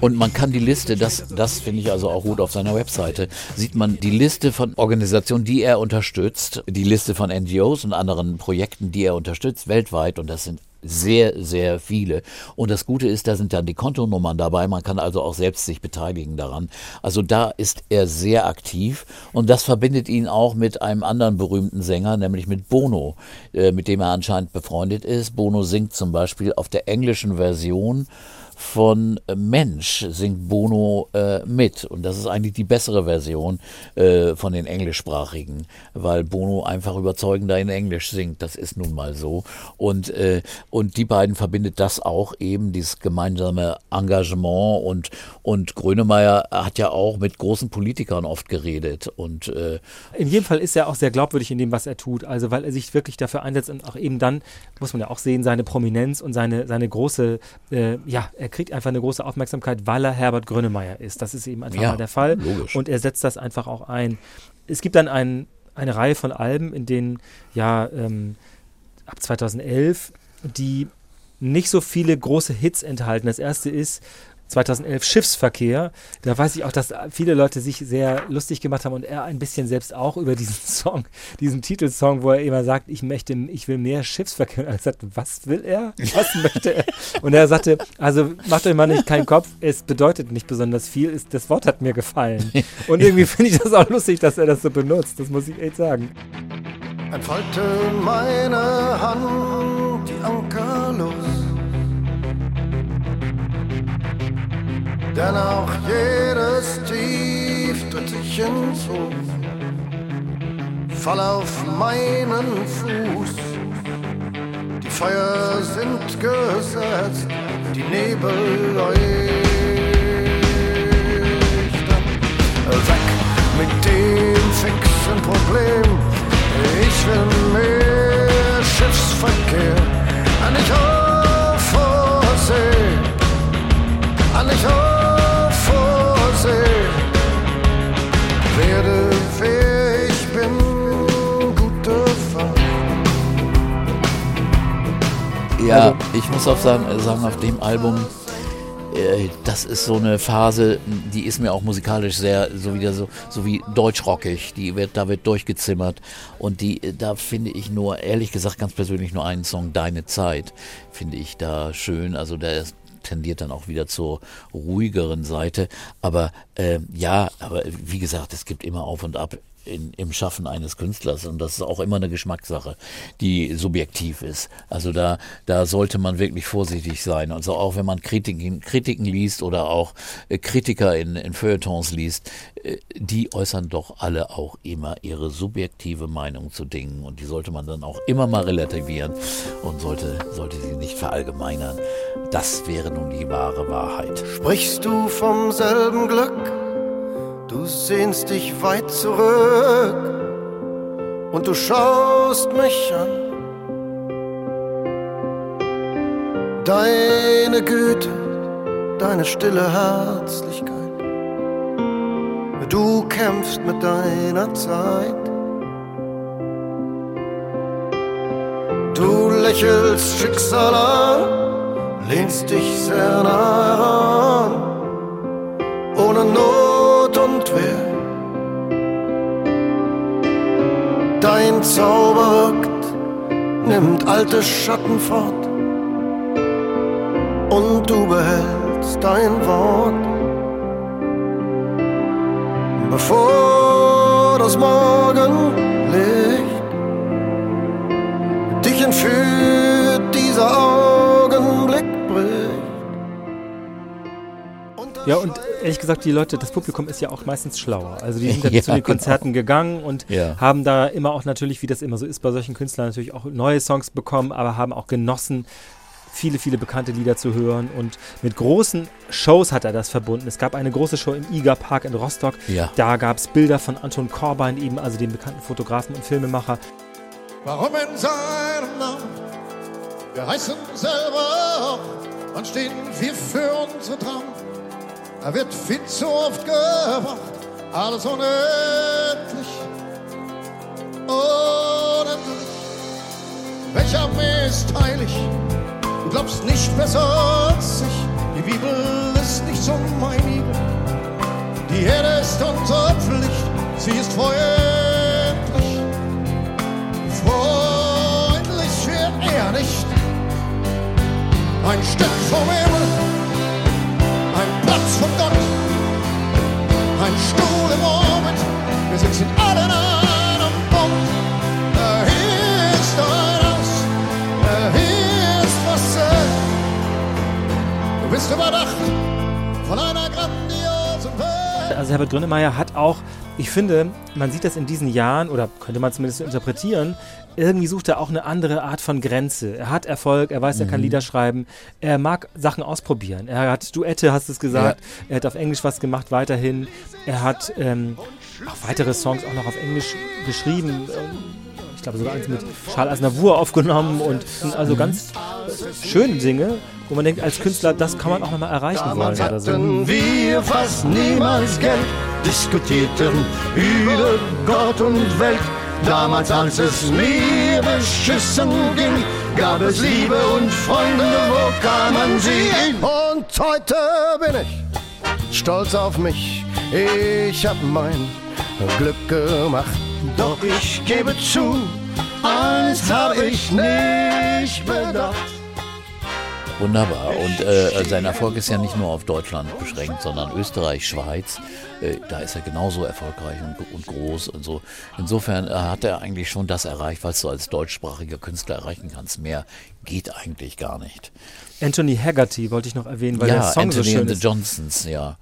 Und man kann die Liste, das, das finde ich also auch gut auf seiner Webseite, sieht man die Liste von Organisationen, die er unterstützt, die Liste von NGOs und anderen Projekten, die er unterstützt, weltweit. Und das sind sehr, sehr viele. Und das Gute ist, da sind dann die Kontonummern dabei. Man kann also auch selbst sich beteiligen daran. Also da ist er sehr aktiv. Und das verbindet ihn auch mit einem anderen berühmten Sänger, nämlich mit Bono, äh, mit dem er anscheinend befreundet ist. Bono singt zum Beispiel auf der englischen Version von äh, Mensch singt Bono äh, mit. Und das ist eigentlich die bessere Version äh, von den englischsprachigen, weil Bono einfach überzeugender in Englisch singt. Das ist nun mal so. Und, äh, und die beiden verbindet das auch eben, dieses gemeinsame Engagement. Und, und Grönemeyer hat ja auch mit großen Politikern oft geredet. Und äh, In jedem Fall ist er auch sehr glaubwürdig in dem, was er tut. Also, weil er sich wirklich dafür einsetzt und auch eben dann, muss man ja auch sehen, seine Prominenz und seine, seine große, äh, ja, er kriegt einfach eine große Aufmerksamkeit, weil er Herbert Grönemeyer ist. Das ist eben einfach Ja, mal der Fall. logisch. Und er setzt das einfach auch ein. Es gibt dann ein, eine Reihe von Alben, in denen, ja, ähm, ab 2011, die nicht so viele große Hits enthalten. Das erste ist 2011 Schiffsverkehr. Da weiß ich auch, dass viele Leute sich sehr lustig gemacht haben und er ein bisschen selbst auch über diesen Song, diesen Titelsong, wo er immer sagt, ich möchte, ich will mehr Schiffsverkehr. Und er sagt, was will er? Was möchte er? Und er sagte, also macht euch mal nicht keinen Kopf, es bedeutet nicht besonders viel, ist, das Wort hat mir gefallen. Und irgendwie finde ich das auch lustig, dass er das so benutzt, das muss ich echt sagen. Entfalte meine Hand die Anker los. Denn auch jedes Tief tritt sich hinzu. Fall auf meinen Fuß. Die Feuer sind gesetzt, die Nebel leuchten. Weg mit dem fixen Problem. Ich will mehr Schiffsverkehr. An ich auf Ja, ich muss auch sagen, sagen auf dem Album, äh, das ist so eine Phase, die ist mir auch musikalisch sehr, so wieder so, so wie deutschrockig. Die wird, da wird durchgezimmert. Und die, äh, da finde ich nur, ehrlich gesagt, ganz persönlich nur einen Song, Deine Zeit, finde ich da schön. Also der ist tendiert dann auch wieder zur ruhigeren Seite. Aber äh, ja, aber wie gesagt, es gibt immer auf und ab in, im Schaffen eines Künstlers und das ist auch immer eine Geschmackssache, die subjektiv ist. Also da, da sollte man wirklich vorsichtig sein. Also auch wenn man Kritiken, Kritiken liest oder auch äh, Kritiker in, in Feuilletons liest, äh, die äußern doch alle auch immer ihre subjektive Meinung zu Dingen und die sollte man dann auch immer mal relativieren und sollte, sollte sie nicht verallgemeinern. Das wäre nun die wahre Wahrheit. Sprichst du vom selben Glück? Du sehnst dich weit zurück und du schaust mich an. Deine Güte, deine stille Herzlichkeit. Du kämpfst mit deiner Zeit. Du lächelst Schicksal an, lehnst dich sehr nah heran ohne Not Wehr. Dein Zauber wirkt, nimmt alte Schatten fort und du behältst dein Wort. Bevor das Morgenlicht dich entführt, dieser Augenblick bricht. Ja, und ehrlich gesagt, die Leute, das Publikum ist ja auch meistens schlauer. Also die sind dann Ja, zu den genau. Konzerten gegangen und Ja. haben da immer auch natürlich, wie das immer so ist bei solchen Künstlern, natürlich auch neue Songs bekommen, aber haben auch genossen, viele, viele bekannte Lieder zu hören. Und mit großen Shows hat er das verbunden. Es gab eine große Show im Iger Park in Rostock. Ja. Da gab es Bilder von Anton Korbein, eben also dem bekannten Fotografen und Filmemacher. Warum in seinem Namen? Wir heißen selber auch, wann stehen wir für unsere Traum? Er wird viel zu oft gewacht, alles unendlich, unendlich. Welcher Armee ist heilig? Du glaubst nicht besser als ich. Die Bibel ist nicht so mein Igel. Die Erde ist unsere Pflicht, sie ist freundlich. Freundlich wird er nicht. Ein Stück vom Himmel, ein Stuhl im Orbit. Wir sitzen alle in einem Boot. Hier ist ein Haus, hier ist Wasser. Du bist überdacht von einer grandiosen Welt. Also Herbert Grönemeyer hat auch, ich finde, man sieht das in diesen Jahren, oder könnte man zumindest interpretieren, irgendwie sucht er auch eine andere Art von Grenze. Er hat Erfolg, er weiß, er kann Lieder schreiben, er mag Sachen ausprobieren. Er hat Duette, hast du es gesagt, er hat auf Englisch was gemacht weiterhin. Er hat ähm, auch weitere Songs auch noch auf Englisch geschrieben. Ich glaube sogar eins mit Charles Aznavour aufgenommen und also ganz äh, schöne Dinge, wo man denkt, als Künstler, das kann man auch nochmal erreichen wollen Damals oder so. hatten wir fast niemals Geld, diskutierten über Gott und Welt. Damals, als es mir beschissen ging, gab es Liebe und Freunde, wo kann man sie hin? Und heute bin ich stolz auf mich, ich hab mein Glück gemacht. Doch ich gebe zu, eins hab ich nicht bedacht. Wunderbar. Und äh, sein Erfolg ist ja nicht nur auf Deutschland beschränkt, sondern Österreich, Schweiz. Äh, da ist er genauso erfolgreich und, und groß und so. Insofern äh, hat er eigentlich schon das erreicht, was du als deutschsprachiger Künstler erreichen kannst. Mehr geht eigentlich gar nicht. Anthony Haggerty wollte ich noch erwähnen, weil ja, der Song Anthony so schön and the ist. Johnsons, ja.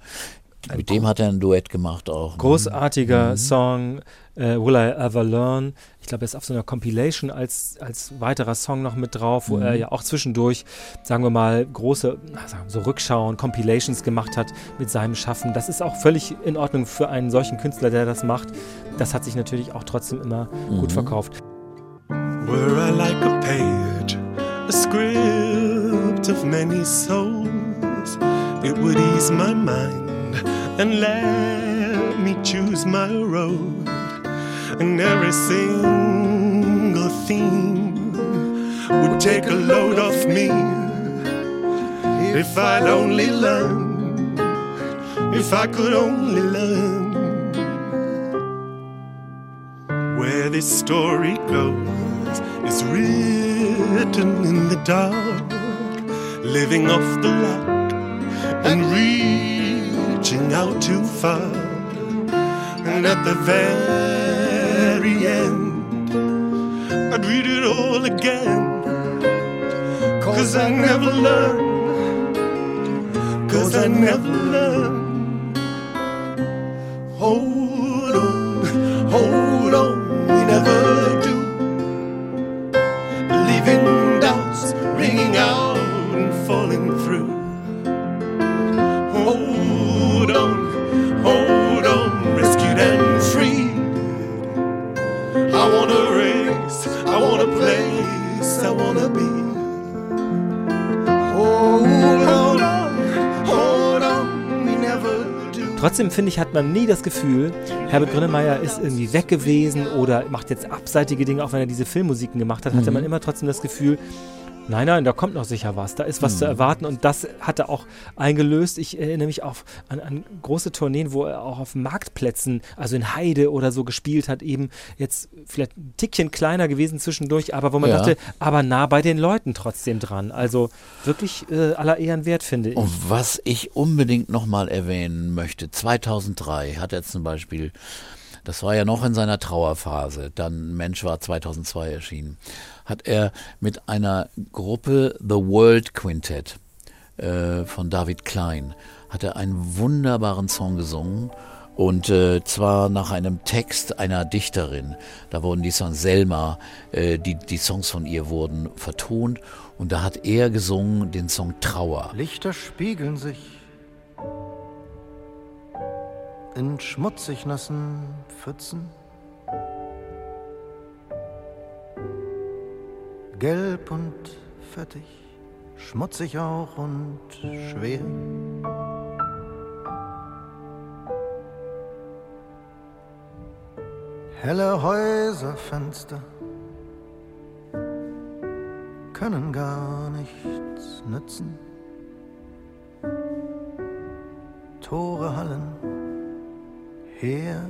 Mit dem hat er ein Duett gemacht auch. Großartiger Mhm. Song, äh, Will I Ever Learn. Ich glaube, er ist auf so einer Compilation als, als weiterer Song noch mit drauf, wo Mhm. er ja auch zwischendurch, sagen wir mal, große so Rückschauen, Compilations gemacht hat mit seinem Schaffen. Das ist auch völlig in Ordnung für einen solchen Künstler, der das macht. Das hat sich natürlich auch trotzdem immer Mhm. gut verkauft. Were I like a page, a script of many souls, it would ease my mind and let me choose my road. And every single thing would take a load off me if I'd only learn, if I could only learn where this story goes is written in the dark, living off the lot and reaching out too far. And at the very end, I'd read it all again. Cause I never learned. Cause I never learned. Hold Trotzdem finde ich, hat man nie das Gefühl, Herbert Grönemeyer ist irgendwie weg gewesen oder macht jetzt abseitige Dinge, auch wenn er diese Filmmusiken gemacht hat, hatte man immer trotzdem das Gefühl, Nein, nein, da kommt noch sicher was. Da ist was zu erwarten und das hat er auch eingelöst. Ich erinnere mich auch an, an große Tourneen, wo er auch auf Marktplätzen, also in Heide oder so gespielt hat, eben jetzt vielleicht ein Tickchen kleiner gewesen zwischendurch, aber wo man Ja. dachte, aber nah bei den Leuten trotzdem dran. Also wirklich äh, aller Ehren wert, finde ich. Und was ich unbedingt nochmal erwähnen möchte, 2003 hat er zum Beispiel, das war ja noch in seiner Trauerphase, dann Mensch war 2002 erschienen, hat er mit einer Gruppe The World Quintet äh, von David Klein, hat er einen wunderbaren Song gesungen. Und äh, zwar nach einem Text einer Dichterin. Da wurden die Songs Selma, äh, die, die Songs von ihr wurden vertont. Und da hat er gesungen den Song Trauer. Lichter spiegeln sich in schmutzig nassen Pfützen. Gelb und fettig, schmutzig auch und schwer. Helle Häuserfenster können gar nichts nützen. Tore hallen her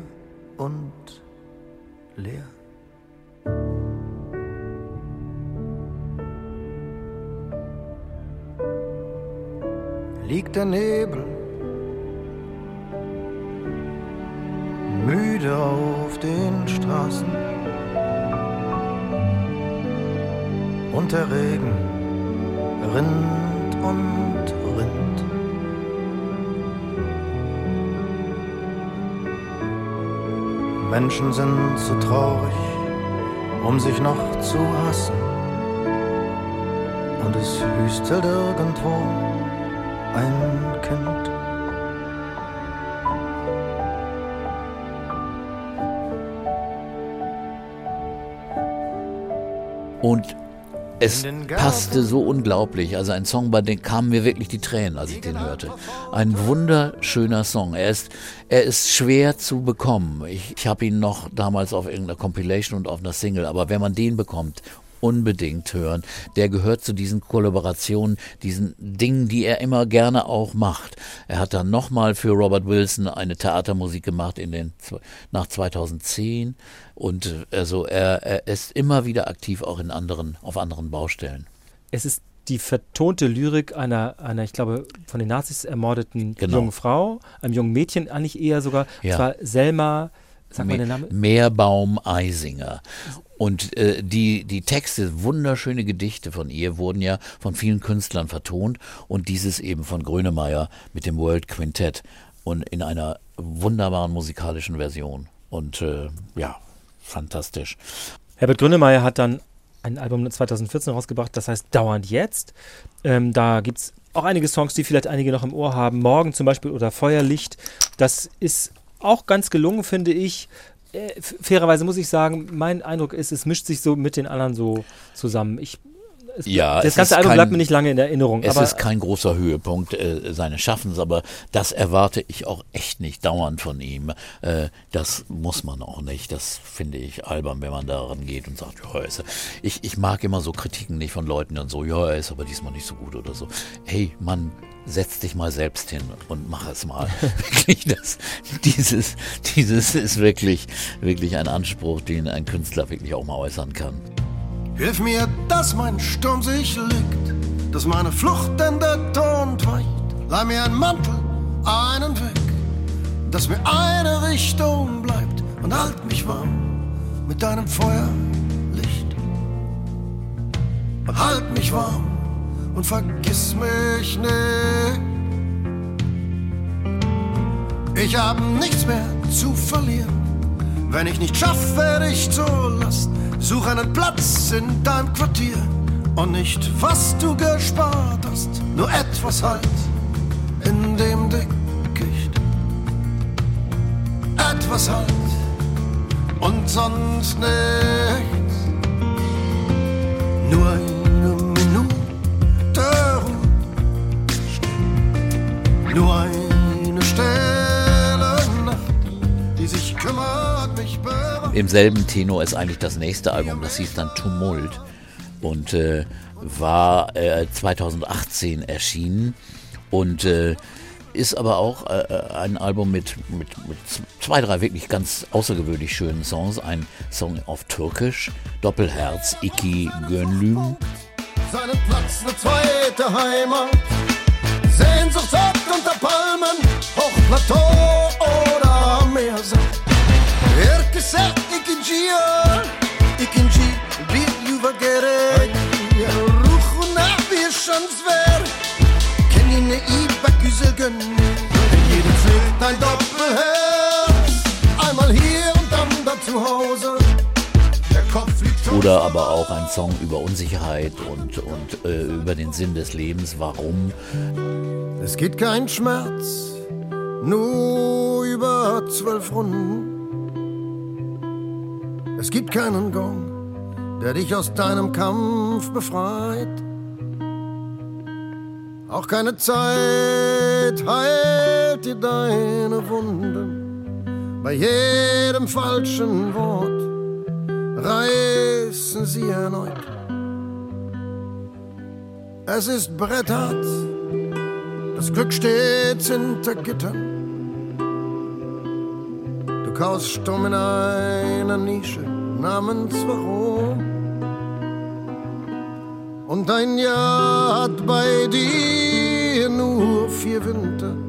und leer. Liegt der Nebel müde auf den Straßen und der Regen rinnt und rinnt. Menschen sind zu traurig, um sich noch zu hassen. Und es hüstelt irgendwo ein Kind. Und es passte so unglaublich. Also ein Song, bei dem kamen mir wirklich die Tränen, als ich den hörte. Ein wunderschöner Song. Er ist, er ist schwer zu bekommen. Ich, ich habe ihn noch damals auf irgendeiner Compilation und auf einer Single, aber wenn man den bekommt, unbedingt hören. Der gehört zu diesen Kollaborationen, diesen Dingen, die er immer gerne auch macht. Er hat dann nochmal für Robert Wilson eine Theatermusik gemacht in den, nach 2010 und äh, also er, er ist immer wieder aktiv auch in anderen, auf anderen Baustellen. Es ist die vertonte Lyrik einer, einer, ich glaube, von den Nazis ermordeten Genau. jungen Frau, einem jungen Mädchen, eigentlich eher sogar, Ja. zwar Selma, sag mal den Namen, Meerbaum Eisinger. Und äh, die, die Texte, wunderschöne Gedichte von ihr, wurden ja von vielen Künstlern vertont und dieses eben von Grönemeyer mit dem World Quintett und in einer wunderbaren musikalischen Version. Und äh, ja, fantastisch. Herbert Grönemeyer hat dann ein Album 2014 rausgebracht, das heißt Dauernd Jetzt. Ähm, da gibt es auch einige Songs, die vielleicht einige noch im Ohr haben. Morgen zum Beispiel oder Feuerlicht. Das ist auch ganz gelungen, finde ich. Äh, fairerweise muss ich sagen, mein Eindruck ist, es mischt sich so mit den anderen so zusammen. Ich, es, Ja, das ganze Album kein- bleibt mir nicht lange in Erinnerung. Es aber ist kein großer Höhepunkt äh, seines Schaffens, aber das erwarte ich auch echt nicht dauernd von ihm. Äh, das muss man auch nicht. Das finde ich albern, wenn man daran geht und sagt, ja, ist. Ich, ich mag immer so Kritiken nicht von Leuten, dann so, ja, er ist aber diesmal nicht so gut oder so. Hey, Mann, setz dich mal selbst hin und mach es mal. wirklich, das, dieses, dieses ist wirklich, wirklich ein Anspruch, den ein Künstler wirklich auch mal äußern kann. Hilf mir, dass mein Sturm sich legt, dass meine Flucht in der Ton weicht. Leih mir einen Mantel, einen Weg, dass mir eine Richtung bleibt und halt mich warm mit deinem Feuerlicht. Und halt mich warm und vergiss mich nicht. Ich hab nichts mehr zu verlieren. Wenn ich nicht schaffe, dich zu lassen, such einen Platz in deinem Quartier und nicht, was du gespart hast, nur etwas halt in dem Dickicht. Etwas halt und sonst nichts. Nur eine Nur eine stille Nacht, die sich kümmert, mich bewacht. Im selben Tenor ist eigentlich das nächste Album, das hieß dann Tumult. Und äh, war äh, 2018 erschienen und äh, ist aber auch äh, äh, ein Album mit, mit, mit zwei, drei wirklich ganz außergewöhnlich schönen Songs. Ein Song auf Türkisch, Doppelherz, Iki Gönlüm. Seinen Platz eine zweite Heimat. Sehnsucht Palmen, Hochplateau oder Meersee. Herkese ikinciye, ikinci bir yuva gerek. Ruhuna bir şans ver, kendine iyi bak güzel gönlüm. Jedem schlägt ein Doppelherz, einmal hier und dann da zu Hause. Oder aber auch ein Song über Unsicherheit und, und äh, über den Sinn des Lebens. Warum? Es geht kein Schmerz, nur über zwölf Runden. Es gibt keinen Gong, der dich aus deinem Kampf befreit. Auch keine Zeit heilt dir deine Wunden. Bei jedem falschen Wort reißen sie erneut. Es ist bretthart. Das Glück steht hinter Gittern. Du kaust stumm in einer Nische namens Warum. Und ein Jahr hat bei dir nur vier Winter.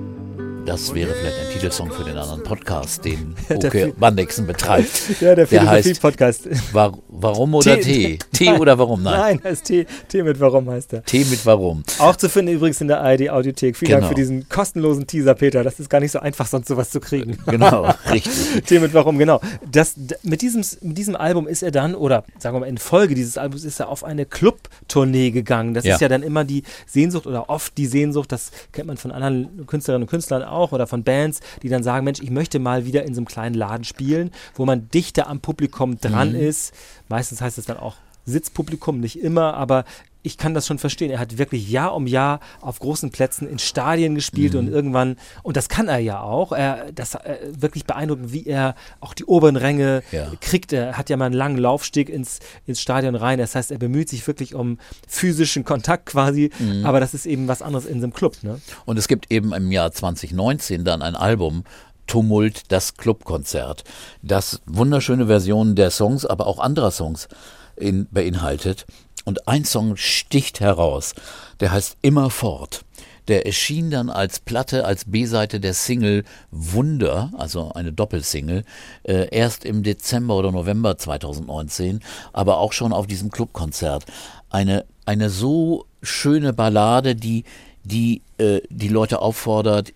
Das wäre vielleicht ein Titelsong für den anderen Podcast, den Oke Bandexen betreibt. Ja, der der heißt Philosophie-Podcast. Wa Warum oder Tee? Tee oder Warum? Nein. Nein, heißt Tee. Tee mit Warum heißt er. Tee mit Warum. Auch zu finden übrigens in der ARD Audiothek. Vielen Genau. Dank für diesen kostenlosen Teaser, Peter. Das ist gar nicht so einfach, sonst sowas zu kriegen. Genau, richtig. Tee mit Warum, genau. Das, mit, diesem, mit diesem Album ist er dann, oder sagen wir mal, in Folge dieses Albums ist er auf eine Club-Tournee gegangen. Das Ja. ist ja dann immer die Sehnsucht oder oft die Sehnsucht, das kennt man von anderen Künstlerinnen und Künstlern auch oder von Bands, die dann sagen, Mensch, ich möchte mal wieder in so einem kleinen Laden spielen, wo man dichter am Publikum dran ist. Meistens heißt es dann auch Sitzpublikum, nicht immer, aber ich kann das schon verstehen. Er hat wirklich Jahr um Jahr auf großen Plätzen in Stadien gespielt Mhm. und irgendwann, und das kann er ja auch, er, das äh, wirklich beeindruckend, wie er auch die oberen Ränge Ja. kriegt. Er hat ja mal einen langen Laufsteg ins, ins Stadion rein. Das heißt, er bemüht sich wirklich um physischen Kontakt quasi, Mhm. aber das ist eben was anderes in so einem Club. Ne? Und es gibt eben im Jahr 2019 dann ein Album, Tumult, das Clubkonzert, das wunderschöne Versionen der Songs, aber auch anderer Songs in, beinhaltet. Und ein Song sticht heraus, der heißt Immerfort. Der erschien dann als Platte, als B-Seite der Single Wunder, also eine Doppelsingle, äh, erst im Dezember oder November 2019, aber auch schon auf diesem Clubkonzert. Eine, eine so schöne Ballade, die, die äh, die Leute auffordert,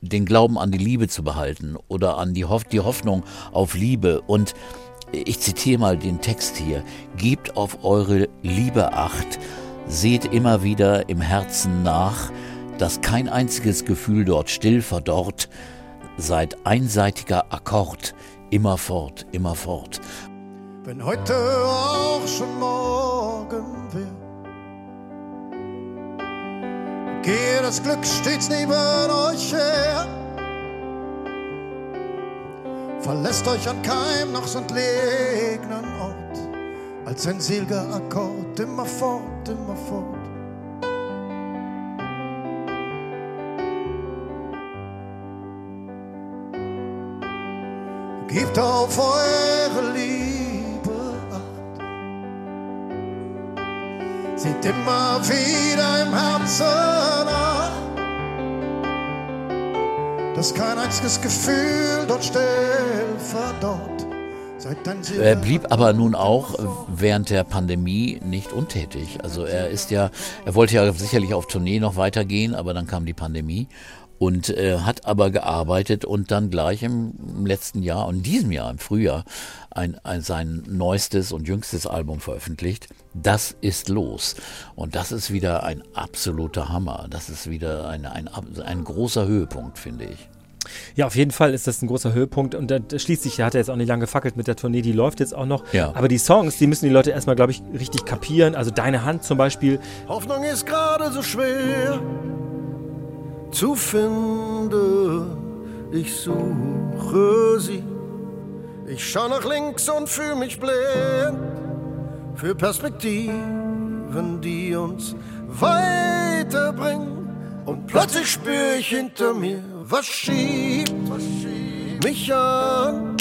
den Glauben an die Liebe zu behalten oder an die, Hoff die Hoffnung auf Liebe. Und ich zitiere mal den Text hier. Gebt auf eure Liebe acht, seht immer wieder im Herzen nach, dass kein einziges Gefühl dort still verdorrt, seid einseitiger Akkord, immerfort, immerfort. Wenn heute auch schon morgen wird, gehe das Glück stets neben euch her. Verlässt euch an keinem noch so entlegenen Ort, als ein seliger Akkord, immer fort, immer fort. Gebt auf eure Liebe acht. Seht immer wieder im Herzen nach, dass kein einziges Gefühl dort still Er blieb aber nun auch während der Pandemie nicht untätig. Also er ist ja, er wollte ja sicherlich auf Tournee noch weitergehen, aber dann kam die Pandemie und äh, hat aber gearbeitet und dann gleich im, im letzten Jahr und diesem Jahr im Frühjahr ein, ein, sein neuestes und jüngstes Album veröffentlicht. Das ist los. Und das ist wieder ein absoluter Hammer. Das ist wieder eine, ein, ein großer Höhepunkt, finde ich. Ja, auf jeden Fall ist das ein großer Höhepunkt und da schließt sich, da hat er jetzt auch nicht lange gefackelt mit der Tournee, die läuft jetzt auch noch. Ja. Aber die Songs, die müssen die Leute erstmal, glaube ich, richtig kapieren. Also Deine Hand zum Beispiel, Hoffnung ist gerade so schwer zu finden. Ich suche sie. Ich schau nach links und fühle mich blind für Perspektiven die uns weiterbringen. Und plötzlich spür ich hinter mir, was schiebt mich an,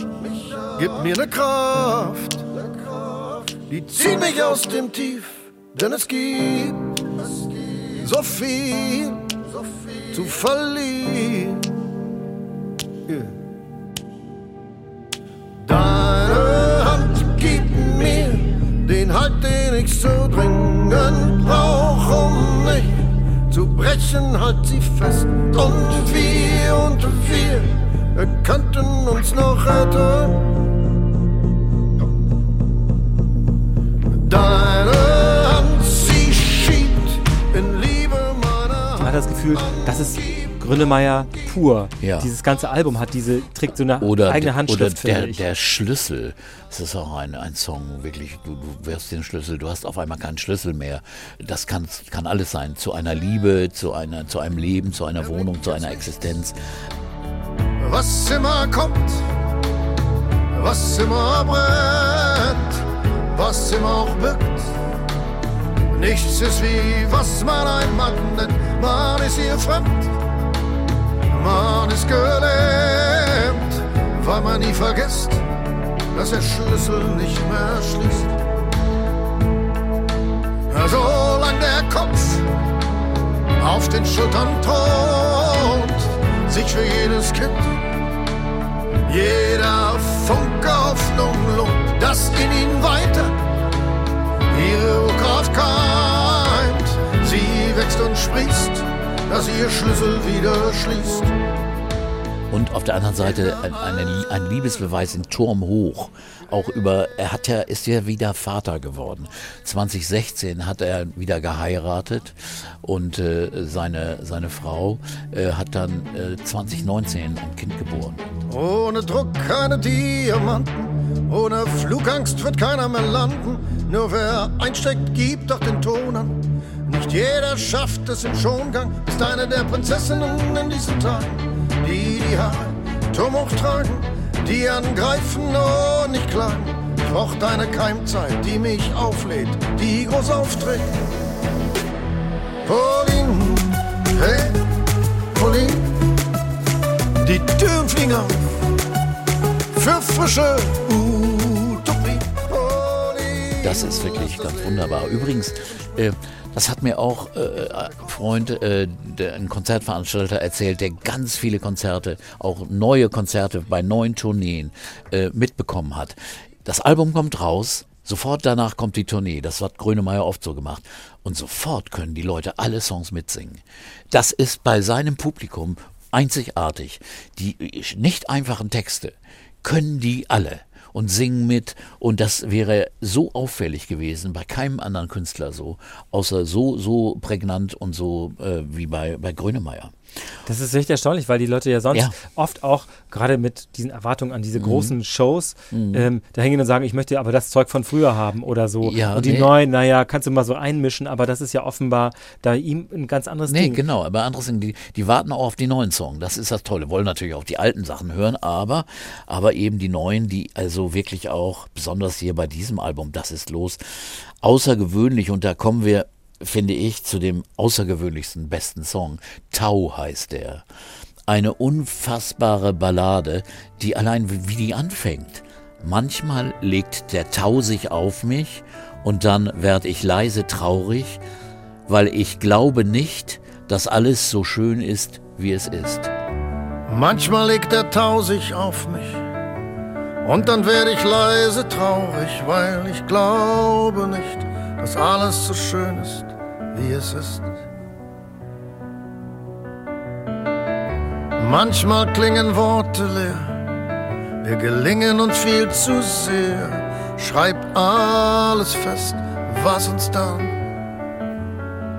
gibt mir ne Kraft, die zieht mich aus dem Tief, denn es gibt so viel zu verlieren. Yeah. Den Halt, den ich so dringend brauch, um mich zu brechen, halt sie fest. Und wir und wir könnten uns noch retten. Deine Hand, sie schiebt in Liebe meiner Man hat das Gefühl, das ist Grönemeyer pur. Ja. Dieses ganze Album hat diese, trägt so eine Oder, eigene oder Handschrift, der, finde ich. der Schlüssel. Das ist auch ein, ein Song, wirklich, du, du wirfst den Schlüssel, du hast auf einmal keinen Schlüssel mehr. Das kann, kann alles sein. Zu einer Liebe, zu, einer, zu einem Leben, zu einer Wohnung, zu einer Existenz. was immer kommt, was immer brennt, was immer auch birgt. Nichts ist wie, was man ein Mann nennt. Man ist hier fremd, man ist gelähmt, weil man nie vergisst, dass der Schlüssel nicht mehr schließt. Solange der Kopf auf den Schultern thront, sich für jedes Kind jeder Funke Hoffnung lohnt, dass in ihn weiter ihre Urkraft keimt. Sie wächst und sprießt, dass ihr Schlüssel wieder schließt. Und auf der anderen Seite ein, eine, ein Liebesbeweis in Turm hoch. Auch über, er hat ja, ist ja wieder Vater geworden. 2016 hat er wieder geheiratet und äh, seine, seine Frau äh, hat dann äh, 2019 ein Kind geboren. Ohne Druck keine Diamanten, ohne Flugangst wird keiner mehr landen. Nur wer einsteckt, gibt doch den Ton an. Nicht jeder schafft es im Schongang, ist eine der Prinzessinnen in diesen Tagen, die die Haare Turm hoch tragen, die angreifen und nicht klagen. Ich brauch deine Keimzeit, die mich auflädt, die groß auftritt. Pauline, hey, Pauline, die Türen fliegen auf für frische Utopie. Das ist wirklich ganz wunderbar. Übrigens, äh, das hat mir auch äh, Freund, äh, der, ein Konzertveranstalter erzählt, der ganz viele Konzerte, auch neue Konzerte bei neuen Tourneen äh, mitbekommen hat. Das Album kommt raus, sofort danach kommt die Tournee. Das hat Grönemeyer oft so gemacht. Und sofort können die Leute alle Songs mitsingen. Das ist bei seinem Publikum einzigartig. Die nicht einfachen Texte können die alle und singen mit. Und das wäre so auffällig gewesen, bei keinem anderen Künstler so, außer so, so prägnant und so äh, wie bei, bei Grönemeyer. Das ist echt erstaunlich, weil die Leute ja sonst Ja. Mhm. oft auch, gerade mit diesen Erwartungen an diese großen Shows, ähm, da hingehen und sagen, ich möchte aber das Zeug von früher haben oder so. Ja, und die nee. neuen, naja, kannst du mal so einmischen, aber das ist ja offenbar da ihm ein ganz anderes Nee, Ding. genau, aber andere sind, die, die warten auch auf die neuen Songs. Das ist das Tolle. Wollen natürlich auch die alten Sachen hören, aber, aber eben die neuen, die also wirklich auch, besonders hier bei diesem Album, das ist los, außergewöhnlich und da kommen wir, finde ich, zu dem außergewöhnlichsten, besten Song. Tau heißt der. Eine unfassbare Ballade, die allein wie die anfängt. Manchmal legt der Tau sich auf mich und dann werd ich leise traurig, weil ich glaube nicht, dass alles so schön ist, wie es ist. Manchmal legt der Tau sich auf mich und dann werde ich leise traurig, weil ich glaube nicht, dass alles so schön ist, wie es ist. Manchmal klingen Worte leer, wir gelingen uns viel zu sehr. Schreib alles fest, was uns dann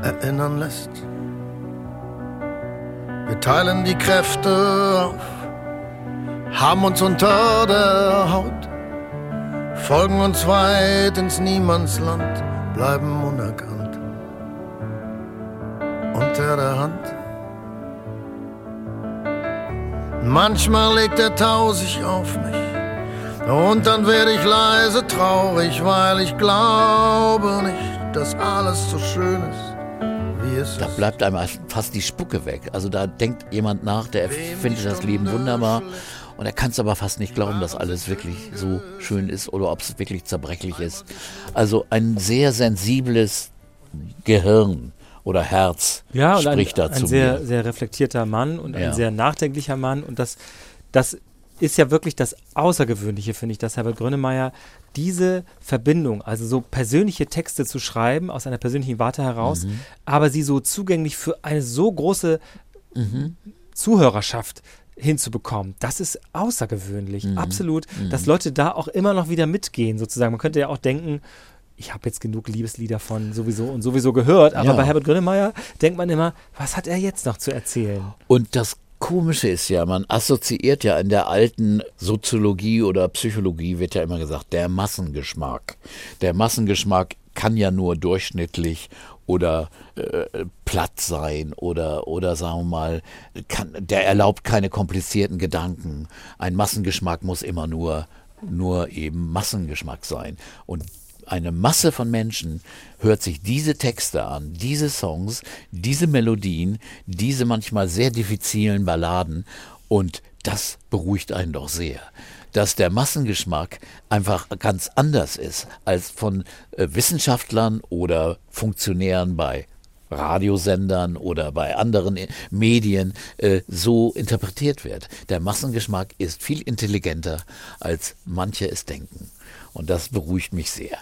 erinnern lässt. Wir teilen die Kräfte auf, haben uns unter der Haut, folgen uns weit ins Niemandsland, bleiben unerkannt. Unter der Hand. Manchmal legt der Tau sich auf mich und dann werde ich leise traurig, weil ich glaube nicht, dass alles so schön ist, wie es Da bleibt einem fast die Spucke weg. Also da denkt jemand nach, der findet das Leben wunderbar und er kann es aber fast nicht glauben, dass alles wirklich so schön ist oder ob es wirklich zerbrechlich ist. Also ein sehr sensibles Gehirn oder Herz Ja, und ein, spricht da ein sehr, mir. sehr reflektierter Mann und ein Ja. sehr nachdenklicher Mann. Und das, das ist ja wirklich das Außergewöhnliche, finde ich, dass Herbert Grönemeyer diese Verbindung, also so persönliche Texte zu schreiben, aus einer persönlichen Warte heraus, Mhm. aber sie so zugänglich für eine so große Mhm. Zuhörerschaft hinzubekommen. Das ist außergewöhnlich, Mhm. absolut, dass Leute da auch immer noch wieder mitgehen, sozusagen. Man könnte ja auch denken, ich habe jetzt genug Liebeslieder von sowieso und sowieso gehört, aber Ja. bei Herbert Grönemeyer denkt man immer, was hat er jetzt noch zu erzählen? Und das Komische ist ja, man assoziiert ja in der alten Soziologie oder Psychologie wird ja immer gesagt, der Massengeschmack. Der Massengeschmack kann ja nur durchschnittlich oder äh, platt sein oder oder sagen wir mal, kann, der erlaubt keine komplizierten Gedanken. Ein Massengeschmack muss immer nur nur eben Massengeschmack sein. Und eine Masse von Menschen hört sich diese Texte an, diese Songs, diese Melodien, diese manchmal sehr diffizilen Balladen und das beruhigt einen doch sehr. Dass der Massengeschmack einfach ganz anders ist als von äh, Wissenschaftlern oder Funktionären bei Radiosendern oder bei anderen äh, Medien äh, so interpretiert wird. Der Massengeschmack ist viel intelligenter, als manche es denken. Und das beruhigt mich sehr.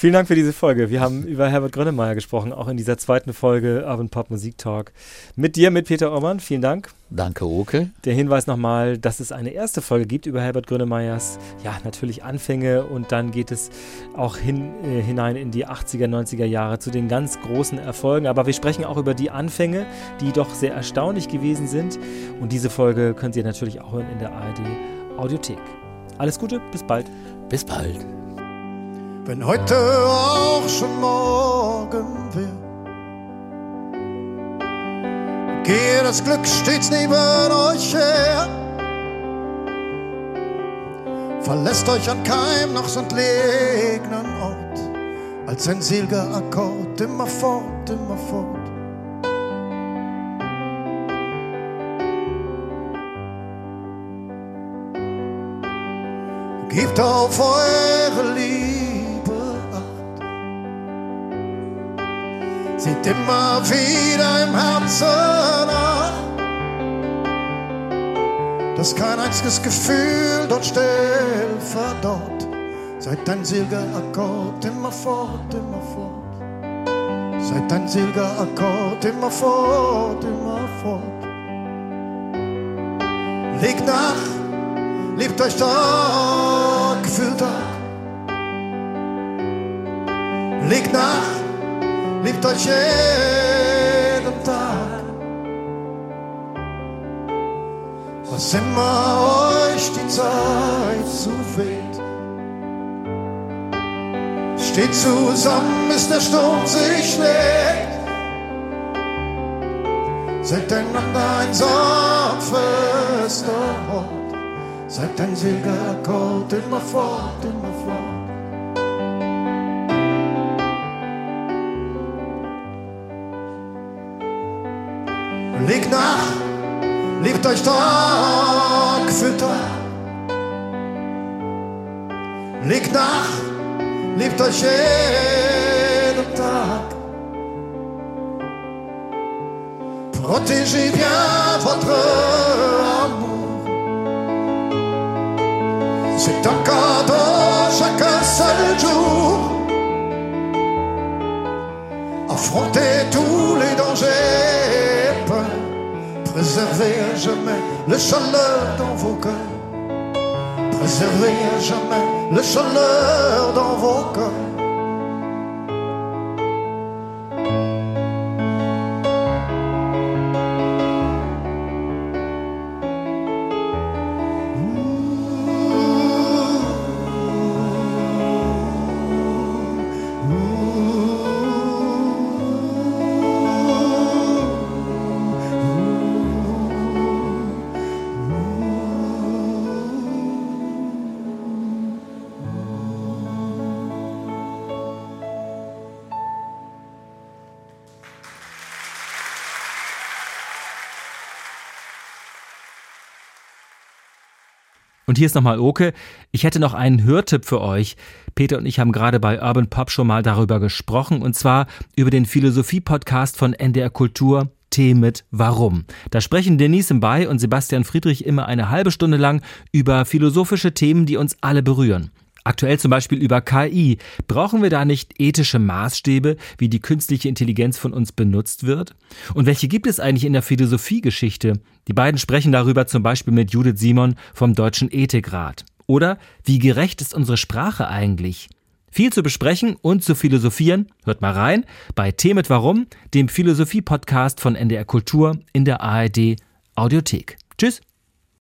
Vielen Dank für diese Folge. Wir haben über Herbert Grönemeyer gesprochen, auch in dieser zweiten Folge Urban Pop Musik Talk. Mit dir, mit Peter Orban. Vielen Dank. Danke, Oke. Der Hinweis nochmal, dass es eine erste Folge gibt über Herbert Grönemeyers, ja, natürlich Anfänge und dann geht es auch hin, äh, hinein in die 80er, 90er Jahre zu den ganz großen Erfolgen. Aber wir sprechen auch über die Anfänge, die doch sehr erstaunlich gewesen sind. Und diese Folge könnt ihr natürlich auch hören in der ARD Audiothek. Alles Gute, bis bald. Bis bald. Wenn heute auch schon morgen wird, gehe das Glück stets neben euch her. Verlässt euch an keinem noch so entlegenen Ort, als ein seliger Akkord immer fort, immer fort. Gebt auf eure Liebe Seht immer wieder im Herzen nach, dass kein einziges Gefühl dort still verdorrt. Seid ein seliger Akkord immer fort, immer fort. Seid ein seliger Akkord immer fort, immer fort. Legt nach, Liebt euch Tag für Tag. Legt nach, liebt euch jeden Tag. Was immer euch die Zeit zuweht. Steht zusammen, bis der Sturm sich schlägt. Seid einander ein sanfter Ort. Seid ein Akkord immer fort, immer fort. Legt nach, liebt euch Tag für nach. Protégez bien votre amour. C'est un cadeau chaque seul jour. Affrontez tous les dangers. Préservez à jamais le chaleur dans vos cœurs. Préservez à jamais le chaleur dans vos cœurs. Und hier ist nochmal Oke. Ich hätte noch einen Hörtipp für euch. Peter und ich haben gerade bei Urban Pop schon mal darüber gesprochen und zwar über den Philosophie-Podcast von NDR Kultur. Tee mit Warum. Da sprechen Denise Mbay und Sebastian Friedrich immer eine halbe Stunde lang über philosophische Themen, die uns alle berühren. Aktuell zum Beispiel über KI. Brauchen wir da nicht ethische Maßstäbe, wie die künstliche Intelligenz von uns benutzt wird? Und welche gibt es eigentlich in der Philosophiegeschichte? Die beiden sprechen darüber zum Beispiel mit Judith Simon vom Deutschen Ethikrat. Oder wie gerecht ist unsere Sprache eigentlich? Viel zu besprechen und zu philosophieren. Hört mal rein bei Tee mit Warum, dem Philosophie-Podcast von NDR Kultur in der ARD Audiothek. Tschüss!